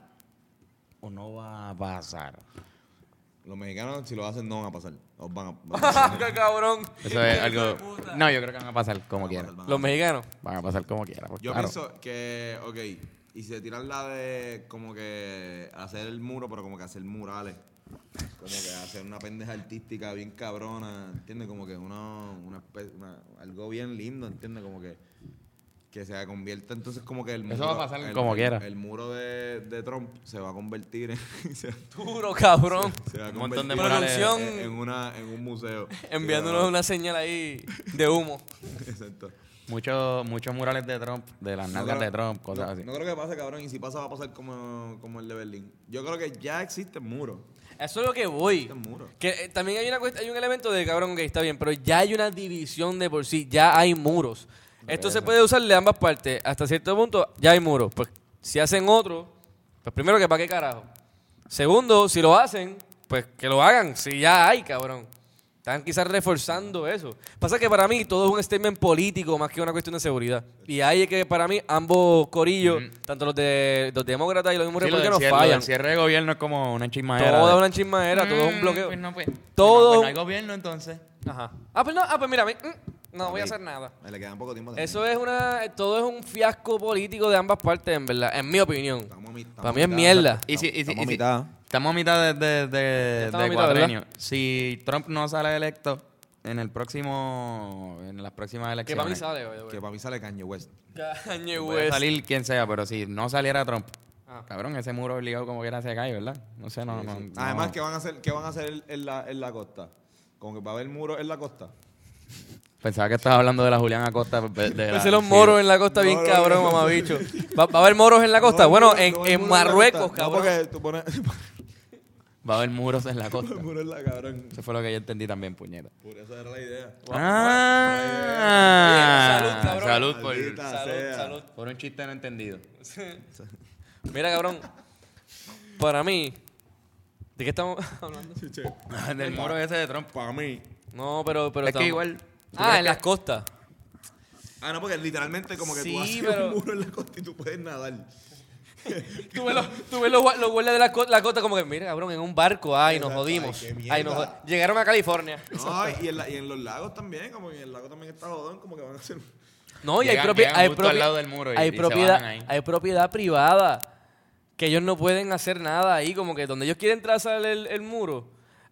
Speaker 2: o no va a pasar?
Speaker 1: Los mexicanos, si lo hacen, no van a pasar. Os van a, van a pasar.
Speaker 4: ¡Qué cabrón!
Speaker 2: Eso es algo... No, yo creo que van a pasar como quieran.
Speaker 4: Los mexicanos.
Speaker 2: Van a pasar como quieran. pues,
Speaker 1: Yo
Speaker 2: claro.
Speaker 1: pienso que, ok, y si se tiran la de como que hacer el muro, pero como que hacer murales. Como que hacer una pendeja artística bien cabrona, ¿entiendes? Como que una, una- algo bien lindo, ¿entiendes? Como que, que se convierta entonces como que el muro...
Speaker 2: Eso va a pasar
Speaker 1: el-
Speaker 2: como
Speaker 1: el-
Speaker 2: quiera.
Speaker 1: El muro de, de Trump se va a convertir en... se,
Speaker 4: Duro, cabrón.
Speaker 1: se va a
Speaker 2: Un montón de
Speaker 1: en, en una, en un museo.
Speaker 4: Enviándonos una señal ahí de humo.
Speaker 1: Exacto.
Speaker 2: Muchos, muchos murales de Trump, de las
Speaker 1: No
Speaker 2: nalgas
Speaker 1: creo-
Speaker 2: de Trump, cosas
Speaker 1: no,
Speaker 2: así.
Speaker 1: No creo que pase, cabrón. Y si pasa, va a pasar como, como el de Berlín. Yo creo que ya existen muros.
Speaker 4: Eso es lo que voy. Que eh, también hay, una, hay un elemento de cabrón que está bien, pero ya hay una división de por sí, ya hay muros. Esto se puede usar de ambas partes. Hasta cierto punto, ya hay muros. Pues si hacen otro, pues primero que para qué carajo. Segundo, si lo hacen, pues que lo hagan. Si ya hay, cabrón. Están quizás reforzando eso. Pasa que para mí todo es un statement político más que una cuestión de seguridad. Y ahí es que para mí ambos corillos, tanto los de los demócratas y los mismos
Speaker 2: Sí,
Speaker 4: republicanos,
Speaker 2: lo
Speaker 4: fallan.
Speaker 2: cierre de gobierno es como una chismadera.
Speaker 4: Toda
Speaker 2: de-
Speaker 4: una chismadera, todo es un
Speaker 2: Mm,
Speaker 4: bloqueo.
Speaker 2: Pues no, pues.
Speaker 4: Todo-
Speaker 2: Pues no, pues no hay gobierno entonces.
Speaker 4: Ajá. Ah, pues no, ah, pues mira, mi- mm, no voy a hacer nada.
Speaker 1: Le quedan poco tiempo. de-
Speaker 4: Eso es una, todo es un fiasco político de ambas partes, en verdad, en mi opinión.
Speaker 1: Estamos a mi- estamos
Speaker 4: Para
Speaker 1: a
Speaker 4: mí es
Speaker 1: mitad.
Speaker 4: mierda.
Speaker 2: Y si, y si-
Speaker 1: Estamos
Speaker 2: y
Speaker 1: a mitad.
Speaker 2: Estamos a mitad de, de, de, de
Speaker 4: mitad.
Speaker 2: Si Trump no sale electo en el próximo, en las próximas
Speaker 4: Que
Speaker 2: elecciones.
Speaker 4: para mí sale, güey.
Speaker 1: Que para mí sale Kanye West.
Speaker 4: Kanye
Speaker 2: Puede
Speaker 4: West.
Speaker 2: salir quien sea, pero si no saliera Trump,
Speaker 4: Ah.
Speaker 2: cabrón, ese muro obligado como quiera se cae, ¿verdad? No sé, no, no. no.
Speaker 1: Además, ¿qué van a hacer, qué van a hacer en, la, en la costa? Como que va a haber muros en la costa.
Speaker 2: Pensaba que estabas hablando de la Julián Acosta. De, de la-
Speaker 4: Pensé los
Speaker 2: sí.
Speaker 4: moros en la costa bien cabrón,
Speaker 1: no, no.
Speaker 4: mamabicho. ¿Va, va a haber moros en la costa?
Speaker 1: No,
Speaker 4: bueno,
Speaker 1: no,
Speaker 4: en,
Speaker 1: no
Speaker 4: en Marruecos, cabrón.
Speaker 1: No, porque tú pones
Speaker 2: Va a haber muros en la costa.
Speaker 1: muros en la cabrón.
Speaker 2: Eso fue lo que yo entendí también, puñeta.
Speaker 1: Por eso era la idea.
Speaker 2: Ah,
Speaker 4: Salud, cabrón.
Speaker 2: salud por,
Speaker 4: Salud, salud.
Speaker 2: por un chiste no entendido.
Speaker 4: Mira, cabrón. Para mí, ¿de qué estamos hablando?
Speaker 2: Del muro ese de Trump.
Speaker 1: Para mí.
Speaker 4: No, pero, pero
Speaker 2: Es que
Speaker 4: estamos-
Speaker 2: igual. ¿Tú
Speaker 4: Ah, en
Speaker 2: que-
Speaker 4: las costas.
Speaker 1: Ah, no, porque literalmente como que
Speaker 4: Sí,
Speaker 1: tú haces
Speaker 4: pero-
Speaker 1: un muro en la costa y tú puedes nadar.
Speaker 4: Tú ves los, tú ves los, gua- los guardias de la, co- la costa como que, mira, cabrón, en un barco, ay, nos
Speaker 1: Exacto,
Speaker 4: jodimos.
Speaker 1: ay, qué
Speaker 4: Ay, nos
Speaker 1: mierda.
Speaker 4: jod- Llegaron a California.
Speaker 1: No, y en, la- y en los lagos también, como que en el lago también está jodón, como que van a hacer...
Speaker 4: No, y hay,
Speaker 2: Llegan-
Speaker 4: propie-
Speaker 2: llegan
Speaker 4: hay,
Speaker 2: justo
Speaker 4: propie-
Speaker 2: al lado del muro y-
Speaker 4: hay
Speaker 2: y se
Speaker 4: propiedad,
Speaker 2: bajan ahí.
Speaker 4: hay propiedad privada que ellos no pueden hacer nada ahí, como que donde ellos quieren trazar el, el muro,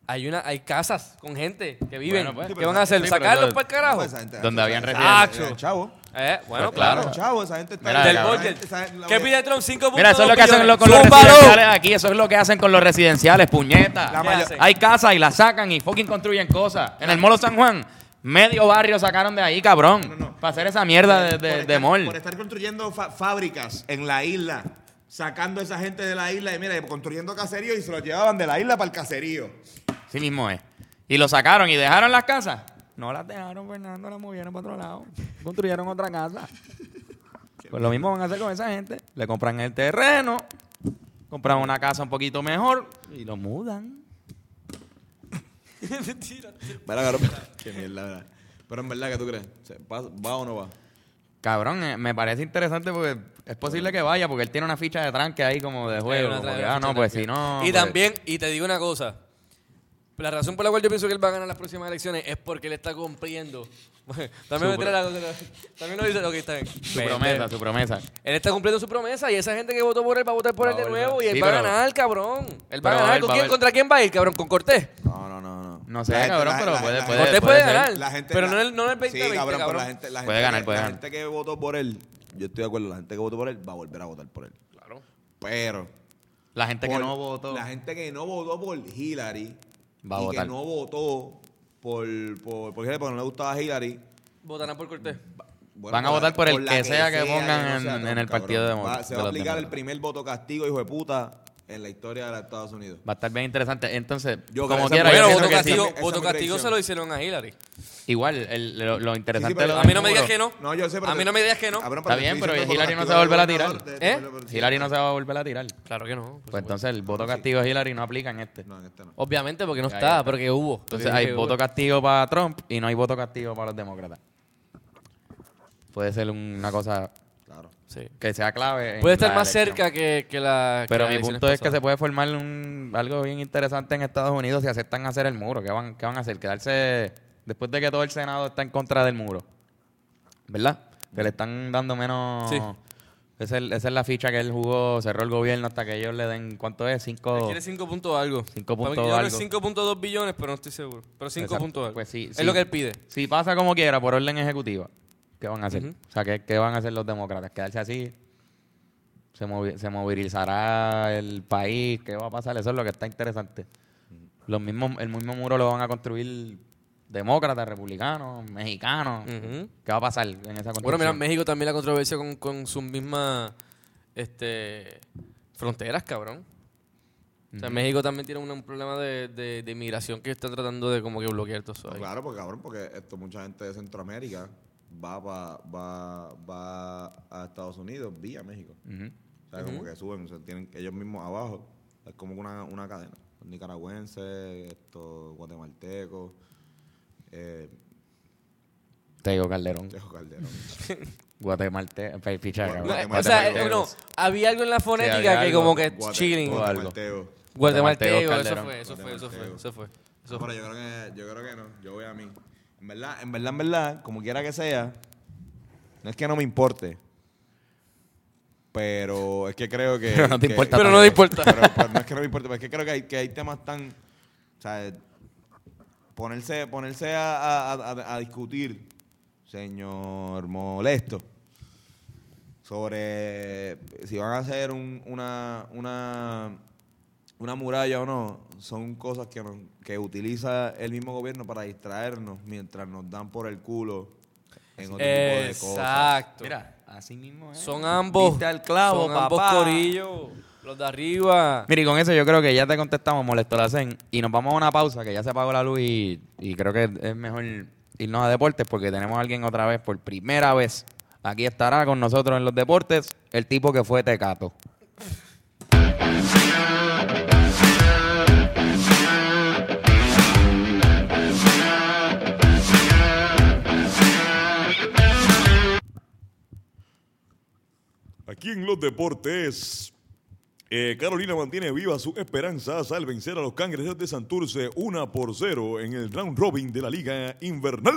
Speaker 4: hay una, hay casas con gente que viven.
Speaker 2: Bueno, pues,
Speaker 4: ¿Qué
Speaker 2: pero
Speaker 4: van a hacer?
Speaker 2: sí, pero
Speaker 4: ¿Sacarlos para el carajo?
Speaker 1: Pues esa gente-
Speaker 2: Donde habían
Speaker 1: esa- esa- Chavo.
Speaker 4: Eh, bueno,
Speaker 2: Pues
Speaker 4: claro.
Speaker 2: claro.
Speaker 1: Chavo, esa gente está...
Speaker 2: Mira,
Speaker 4: Del
Speaker 2: cabrón.
Speaker 4: budget.
Speaker 1: Esa- la-
Speaker 4: ¿Qué pide Trump? 5
Speaker 2: Mira, eso es lo que hacen lo- con los
Speaker 4: ¡Zúmbalo!
Speaker 2: residenciales aquí. Eso es lo que hacen con los residenciales, puñeta.
Speaker 1: La
Speaker 4: ¿Qué
Speaker 1: mayor-
Speaker 4: hacen?
Speaker 2: Hay casas y las sacan y fucking construyen cosas. En el Molo San Juan, medio barrio sacaron de ahí, cabrón.
Speaker 1: No, no.
Speaker 2: Para hacer esa mierda de,
Speaker 1: por
Speaker 2: de,
Speaker 1: estar-
Speaker 2: de mall.
Speaker 1: Por estar construyendo fa- fábricas en la isla, sacando a esa gente de la isla y mira, construyendo caseríos y se los llevaban de la isla para el caserío.
Speaker 2: Mismo es. Y lo sacaron y dejaron las casas. No las dejaron, Fernando, las movieron para otro lado. Construyeron otra casa. Pues lo mismo van a hacer con esa gente. Le compran el terreno, compran una casa un poquito mejor y lo mudan.
Speaker 1: Cabrón. Qué mierda, ¿verdad? Pero en verdad, ¿qué tú crees? ¿Va, o no va?
Speaker 2: Cabrón, eh, me parece interesante porque es posible que vaya porque él tiene una ficha de tranque ahí como de juego. Como que, ah, no, pues si no.
Speaker 4: Y
Speaker 2: pues-
Speaker 4: también, y te digo una cosa. La razón por la cual yo pienso que él va a ganar las próximas elecciones es porque él está cumpliendo. también me la. También lo dice lo que está bien.
Speaker 2: Su promesa, su promesa.
Speaker 4: Él está cumpliendo su promesa y esa gente que votó por él va a votar por
Speaker 2: Va
Speaker 4: él de nuevo y él
Speaker 2: Sí,
Speaker 4: va a ganar, cabrón. Él va a ganar. ¿Con quién- ¿Contra quién va a ir, cabrón? ¿Con Cortés?
Speaker 1: No, no, no, no.
Speaker 2: No sé,
Speaker 1: La gente-
Speaker 2: cabrón,
Speaker 1: la-
Speaker 2: pero
Speaker 1: la-
Speaker 2: puede-
Speaker 1: la-
Speaker 2: puede-
Speaker 4: Cortés
Speaker 2: puede
Speaker 4: ganar.
Speaker 1: La gente,
Speaker 4: pero
Speaker 1: la-
Speaker 4: no es el, no el 20
Speaker 1: Sí,
Speaker 4: 20
Speaker 1: cabrón,
Speaker 4: cabrón.
Speaker 1: pero la gente, la gente
Speaker 2: Puede ganar, puede
Speaker 1: la
Speaker 2: ganar.
Speaker 1: gente que votó por él, yo estoy de acuerdo, la gente que votó por él va a volver a votar por él.
Speaker 4: Claro.
Speaker 1: Pero
Speaker 2: La gente que no votó.
Speaker 1: La gente que no votó por Hillary
Speaker 2: Va a
Speaker 1: y
Speaker 2: votar.
Speaker 1: que no votó por, por, por Hillary porque no le gustaba Hillary.
Speaker 4: Votarán por Cortés.
Speaker 1: bueno,
Speaker 2: Van a votar por el que sea que pongan en-
Speaker 1: sea
Speaker 2: en
Speaker 1: Trump,
Speaker 2: el partido de-
Speaker 1: Va- Se va a aplicar el primer voto castigo, hijo de puta, en la historia de los Estados Unidos.
Speaker 2: Va a estar bien interesante. Entonces,
Speaker 1: Yo
Speaker 2: como quiera, yo
Speaker 4: voto
Speaker 2: que
Speaker 4: castigo,
Speaker 2: sí.
Speaker 4: voto castigo se lo hicieron a Hillary.
Speaker 2: Igual, el- lo, lo interesante
Speaker 1: pero-
Speaker 2: de lo
Speaker 4: A mí no me digas que no.
Speaker 1: No, yo sé, pero
Speaker 4: A mí no me digas que no.
Speaker 2: Está bien, pero Hillary no se va a volver a tirar.
Speaker 4: ¿Eh?
Speaker 2: Hillary no se va a volver a tirar.
Speaker 4: Claro que no.
Speaker 2: Pues entonces el voto castigo de Hillary no aplica en este.
Speaker 1: No, en este no.
Speaker 4: Obviamente, porque no está,
Speaker 2: ya.
Speaker 4: pero que hubo.
Speaker 2: Entonces
Speaker 4: Porque
Speaker 2: hay voto castigo para Trump y no hay voto castigo para los demócratas. Puede ser una cosa.
Speaker 4: Sí.
Speaker 2: que sea clave.
Speaker 4: Puede estar más
Speaker 2: elección.
Speaker 4: cerca que, que la.
Speaker 2: Pero mi punto es que se puede formar un, algo bien interesante en Estados Unidos si aceptan hacer el muro. ¿Qué van, qué van a hacer? Quedarse después de que todo el Senado está en contra del muro. ¿Verdad? Que le están dando menos...
Speaker 4: Sí.
Speaker 2: Esa es, esa es la ficha que él jugó, cerró el gobierno hasta que ellos le den... ¿Cuánto es? Cinco...
Speaker 4: Quiere 5 puntos algo.
Speaker 2: Cinco
Speaker 4: Para mí,
Speaker 2: punto
Speaker 4: yo creo que
Speaker 2: algo.
Speaker 4: 5.2 billones, pero no estoy seguro. Pero 5
Speaker 2: Exacto.
Speaker 4: puntos algo.
Speaker 2: Pues sí,
Speaker 4: es
Speaker 2: sí.
Speaker 4: lo que él pide.
Speaker 2: Si pasa como quiera, por orden ejecutiva, ¿qué van a hacer? O sea, ¿qué, qué van a hacer los demócratas? ¿Quedarse así? ¿Se, movi- ¿Se movilizará el país? ¿Qué va a pasar? Eso es lo que está interesante. Los mismos, el mismo muro lo van a construir demócratas, republicanos, mexicanos. ¿Qué va a pasar en esa construcción?
Speaker 4: Bueno, mira, México también la controversia con, con sus mismas este, fronteras, cabrón. O sea, México también tiene un, un problema de, de, de inmigración que está tratando de como que bloquear todo eso. ahí.
Speaker 1: Claro, porque cabrón, porque esto mucha gente de Centroamérica va pa- va va a Estados Unidos vía México. O sea, como que suben, o sea, tienen ellos mismos abajo. Es como una, una cadena. Los nicaragüenses, estos guatemaltecos, eh,
Speaker 2: Tego Calderón.
Speaker 1: Tejo Calderón.
Speaker 4: No,
Speaker 2: cabrón.
Speaker 4: eh, o sea, eh, no, había algo en la fonética que
Speaker 2: algo.
Speaker 4: como que
Speaker 1: Guate-
Speaker 4: chilling.
Speaker 2: o algo.
Speaker 1: Guatemalteco.
Speaker 4: Guatemalteco,
Speaker 2: Guatemalteco,
Speaker 4: eso fue, eso fue, eso fue, eso fue. Eso
Speaker 1: No,
Speaker 4: fue.
Speaker 1: pero yo creo que yo creo que no. Yo voy a mí. En verdad, en verdad, en verdad, como quiera que sea, no es que no me importe. Pero es que creo que.
Speaker 2: Pero no te
Speaker 1: que-
Speaker 2: importa
Speaker 4: Pero no te importa.
Speaker 1: Pero, pero no es que no me importe, pero es que creo que hay, que hay temas tan. O sea, ponerse, ponerse a, a- a- a discutir, señor molesto, sobre si van a hacer un- una, una, una muralla o no, son cosas que, nos- que utiliza el mismo gobierno para distraernos mientras nos dan por el culo en otro tipo de cosas.
Speaker 4: Exacto.
Speaker 2: Mira, así mismo es.
Speaker 4: Son ambos.
Speaker 2: Al clavo,
Speaker 4: son ambos
Speaker 2: papá.
Speaker 4: corillos. Los de arriba.
Speaker 2: Mira, y con eso yo creo que ya te contestamos, molesto la CEN, y nos vamos a una pausa, que ya se apagó la luz y, y creo que es mejor irnos a deportes porque tenemos a alguien otra vez, por primera vez, aquí estará con nosotros en los deportes, el tipo que fue Tecato.
Speaker 5: Aquí en los deportes, eh, Carolina mantiene viva su esperanza al vencer a los cangrejeros de Santurce 1 por 0 en el round robin de la Liga Invernal.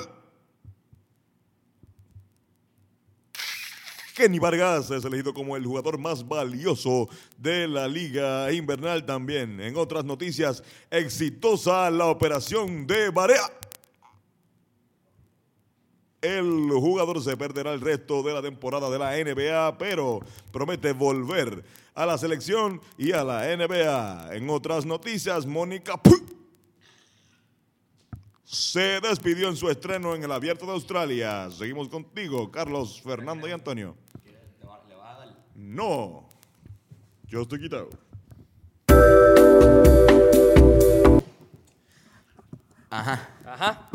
Speaker 5: Kenny Vargas es elegido como el jugador más valioso de la Liga Invernal también. En otras noticias, exitosa la operación de Barea. El jugador se perderá el resto de la temporada de la NBA, pero promete volver a la selección y a la NBA. En otras noticias, Mónica se despidió en su estreno en el Abierto de Australia. Seguimos contigo, Carlos, Fernando y Antonio. No, yo estoy quitado.
Speaker 2: Ajá,
Speaker 4: Ajá.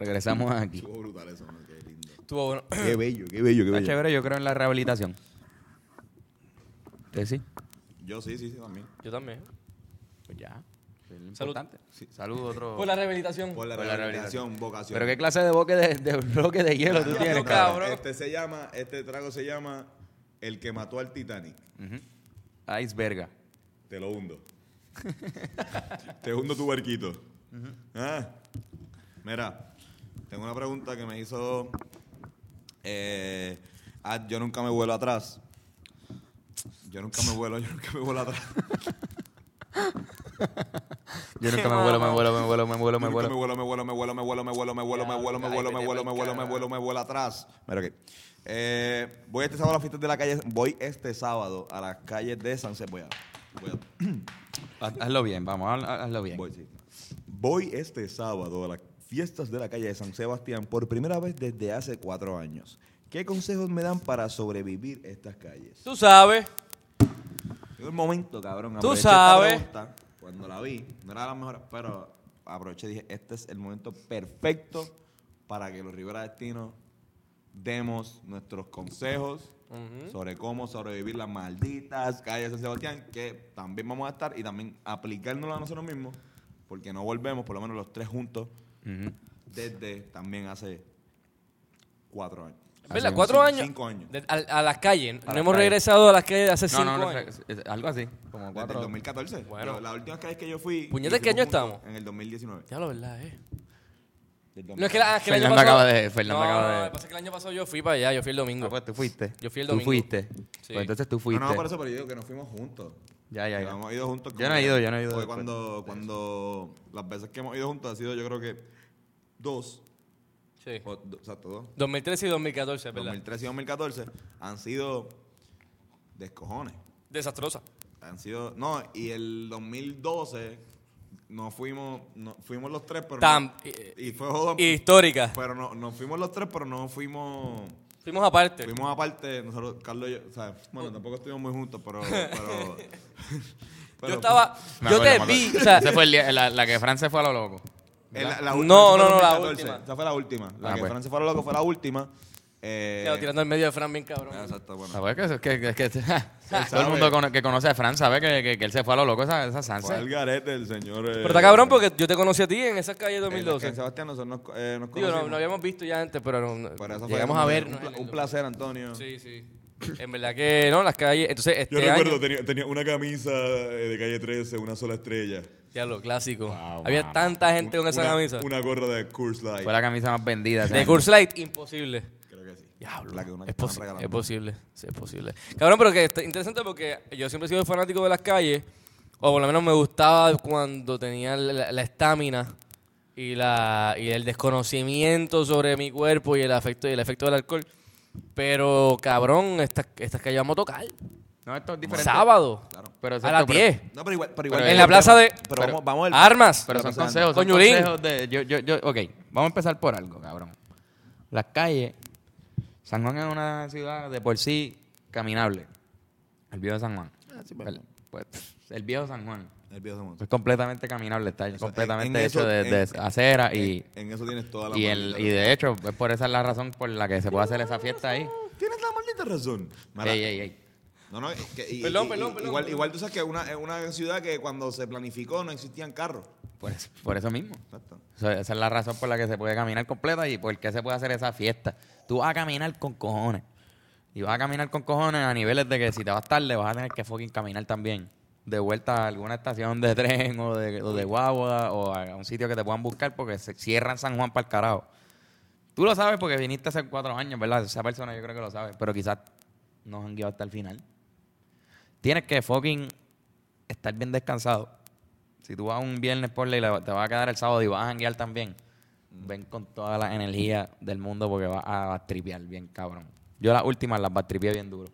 Speaker 2: Regresamos aquí.
Speaker 1: Estuvo brutal eso, ¿no? Qué lindo.
Speaker 4: Estuvo bueno.
Speaker 1: Qué bello, qué bello, qué
Speaker 2: Está
Speaker 1: bello.
Speaker 2: chévere, yo creo en la rehabilitación. ¿Usted sí?
Speaker 1: Yo sí, sí, sí, también.
Speaker 4: Yo también.
Speaker 2: Pues ya. Es lo
Speaker 4: Salud.
Speaker 2: importante. Sí, salud, otro.
Speaker 4: Por la rehabilitación.
Speaker 1: Por la
Speaker 2: Por la
Speaker 1: rehabilitación, vocación.
Speaker 2: Pero qué clase de bloque de, de bloque de hielo tú tienes,
Speaker 4: no,
Speaker 2: cabrón.
Speaker 4: cabrón.
Speaker 1: Este se llama, este trago se llama El que mató al Titanic.
Speaker 2: Iceberga.
Speaker 1: Te lo hundo. Te hundo tu barquito. Ah. Mira, tengo una pregunta que me hizo. eh, ah, yo nunca me vuelo atrás. Yo nunca me vuelo, yo nunca me vuelo atrás.
Speaker 2: Yo nunca me vuelo, me vuelo, me vuelo, me vuelo, me vuelo.
Speaker 1: me vuelo, me vuelo, me vuelo, me vuelo, me vuelo, me vuelo, me vuelo, me vuelo, me vuelo, me vuelo, me vuelo, me vuelo atrás. Mira aquí. Eh, voy este sábado a las fiestas de la calle. Voy este sábado a las calles de San Sebastián. Voy a-
Speaker 2: Haz- Hazlo bien, vamos, haz- hazlo bien.
Speaker 1: Voy, sí. Voy este sábado a las fiestas de la calle de San Sebastián por primera vez desde hace cuatro años. ¿Qué consejos me dan para sobrevivir estas calles?
Speaker 4: Tú sabes.
Speaker 1: Llegó el momento, cabrón.
Speaker 4: Tú
Speaker 1: aproveché esta
Speaker 4: sabes.
Speaker 1: pregunta, Cuando la vi, no era la mejor, pero aproveché y dije, este es el momento perfecto para que los Rivera Destino demos nuestros consejos sobre cómo sobrevivir las malditas calles de San Sebastián, que también vamos a estar y también aplicárnoslo a nosotros mismos, porque no volvemos, por lo menos los tres juntos, Desde también hace cuatro años.
Speaker 4: ¿Verdad? ¿Cuatro
Speaker 1: cinco-
Speaker 4: años?
Speaker 1: Cinco años.
Speaker 4: De- a, a las calles.
Speaker 1: A
Speaker 4: no hemos
Speaker 1: calles.
Speaker 4: regresado a las calles de hace
Speaker 2: No,
Speaker 4: cinco
Speaker 2: no, no,
Speaker 4: años.
Speaker 2: es- es algo así, como
Speaker 1: Desde
Speaker 2: cuatro.
Speaker 1: el 2014.
Speaker 4: Bueno.
Speaker 1: Yo- la última vez que yo fui.
Speaker 4: Puñeta,
Speaker 1: y
Speaker 4: ¿qué año estamos?
Speaker 1: En el 2019.
Speaker 4: Ya lo verdad, eh. No es que, la, es que el año
Speaker 2: Fernando
Speaker 4: pasado-
Speaker 2: acaba de- Fernando
Speaker 4: no,
Speaker 2: acaba
Speaker 4: no,
Speaker 2: de-
Speaker 4: lo que pasa es que el año pasado yo fui para allá, yo fui el domingo.
Speaker 2: Ah, pues tú fuiste.
Speaker 4: Yo fui el
Speaker 2: Tú
Speaker 4: domingo.
Speaker 2: fuiste.
Speaker 4: Sí.
Speaker 2: Pues entonces tú
Speaker 1: No,
Speaker 2: fuiste.
Speaker 1: no, por eso, pero yo digo que nos fuimos juntos.
Speaker 2: Ya, ya, ya.
Speaker 1: hemos ido juntos.
Speaker 2: Yo no he ido, yo no he ido
Speaker 1: Fue cuando, cuando. Las veces que hemos ido juntos ha sido, yo creo que. Dos.
Speaker 4: Sí.
Speaker 1: O, do- exacto, dos.
Speaker 4: 2013 y 2014, es ¿verdad?
Speaker 1: 2013 y 2014 han sido. Descojones.
Speaker 4: Desastrosa.
Speaker 1: Han sido. No, y el 2012. No fuimos. No, fuimos los tres, pero.
Speaker 4: Tam-
Speaker 1: no-
Speaker 4: eh,
Speaker 1: y fue jodón.
Speaker 4: Histórica.
Speaker 1: Pero no, nos fuimos los tres, pero no fuimos.
Speaker 4: Fuimos aparte.
Speaker 1: Fuimos aparte, nosotros, Carlos y yo, o sea, bueno, tampoco estuvimos muy juntos, pero. pero, pero-
Speaker 4: yo estaba.
Speaker 2: Me
Speaker 4: Yo
Speaker 2: acuerdo,
Speaker 4: te
Speaker 2: me
Speaker 4: vi. O sea,
Speaker 2: Ese fue el día- la, la que Fran se fue a lo loco.
Speaker 1: Eh, la-
Speaker 2: ¿verdad?
Speaker 1: la
Speaker 4: No,
Speaker 1: última,
Speaker 4: no,
Speaker 1: esa fue
Speaker 4: no, la
Speaker 1: 2014,
Speaker 4: última.
Speaker 1: Esa fue la última. La
Speaker 2: Ah,
Speaker 1: que
Speaker 2: pues.
Speaker 1: Fran se fue a lo loco fue la última. Eh,
Speaker 4: tirando el medio de Fran bien cabrón.
Speaker 1: Exacto, bueno.
Speaker 2: ¿Sabes que, que, que, que- todo el mundo cono- que conoce a Fran sabe que, que, que él se fue a lo loco esa, esa
Speaker 1: Fue
Speaker 2: Sanse.
Speaker 1: el garete del señor. eh,
Speaker 4: Pero está cabrón porque yo te conocí a ti en esa calle
Speaker 1: en
Speaker 4: 2012.
Speaker 1: San Sebastián nosotros nos, eh, nos
Speaker 4: Digo, no,
Speaker 1: conocimos.
Speaker 4: no habíamos visto ya antes, pero no- no-
Speaker 1: Por eso fue
Speaker 4: llegamos a ver.
Speaker 1: Un, pla- un placer, Antonio.
Speaker 4: Sí, sí. En verdad que no, las calles. Entonces, este
Speaker 5: Yo recuerdo,
Speaker 4: año.
Speaker 5: tenía, tenía una camisa eh, de calle 13, una sola estrella.
Speaker 4: Ya lo clásico.
Speaker 2: Wow,
Speaker 4: Había tanta gente con esa
Speaker 5: una,
Speaker 4: camisa.
Speaker 5: Una gorra de Curse Light.
Speaker 2: Fue la camisa más vendida. ese
Speaker 4: De
Speaker 2: año.
Speaker 4: Curse Light, imposible. Diablo.
Speaker 1: La que una
Speaker 4: es, posi- es posible, sí, es posible. Cabrón, pero que está interesante porque yo siempre he sido fanático de las calles, o por lo menos me gustaba cuando tenía la estamina y, la, y el desconocimiento sobre mi cuerpo y el efecto, y el efecto del alcohol. Pero, cabrón, estas estas calles vamos a tocar.
Speaker 2: No, esto es diferente.
Speaker 4: Sábado.
Speaker 2: Pero
Speaker 4: a las
Speaker 2: pero-
Speaker 4: 10.
Speaker 1: No, pero igual. Pero igual
Speaker 2: Pero
Speaker 4: en la plaza de-
Speaker 1: Pero,
Speaker 2: pero-
Speaker 1: vamos, vamos al-
Speaker 4: Armas.
Speaker 2: Pero son consejos, son consejos de... Yo, yo, yo, ok, vamos a empezar por algo, cabrón. Las calles... San Juan es una ciudad de por sí caminable. El viejo San Juan. el, pues, el viejo San Juan.
Speaker 1: El viejo San Juan.
Speaker 2: Es completamente caminable, está
Speaker 1: Eso,
Speaker 2: completamente
Speaker 1: en- en
Speaker 2: hecho
Speaker 1: eso-
Speaker 2: de, de
Speaker 1: en-
Speaker 2: acera y,
Speaker 1: En, en eso tienes toda la
Speaker 2: y, el,
Speaker 1: maldita
Speaker 2: y de hecho, es por esa es la razón por la que se puede hacer esa fiesta ahí.
Speaker 1: razón. Tienes la maldita razón. Mira,
Speaker 2: Ey, ey, ey.
Speaker 1: No, no, es que- y-
Speaker 4: Perdón,
Speaker 1: y-
Speaker 4: perdón,
Speaker 1: y-
Speaker 4: perdón,
Speaker 1: Igual,
Speaker 4: perdón.
Speaker 1: igual tú sabes que es una, es una ciudad que cuando se planificó no existían carros.
Speaker 2: Por eso, por eso mismo.
Speaker 1: Exacto.
Speaker 2: Esa es la razón por la que se puede caminar completa y por qué se puede hacer esa fiesta. Tú vas a caminar con cojones. Y vas a caminar con cojones a niveles de que si te vas tarde vas a tener que fucking caminar también. De vuelta a alguna estación de tren o de, o guagua o a un sitio que te puedan buscar porque se cierran San Juan para el carajo. Tú lo sabes porque viniste hace cuatro años, ¿verdad? Esa persona yo creo que lo sabe. Pero quizás no han guiado hasta el final. Tienes que fucking estar bien descansado. Si tú vas un viernes por ley, le- te vas a quedar el sábado y vas a janguear también, ven con toda la energía del mundo porque vas a tripear bien, cabrón. Yo las últimas las tripeé bien duro.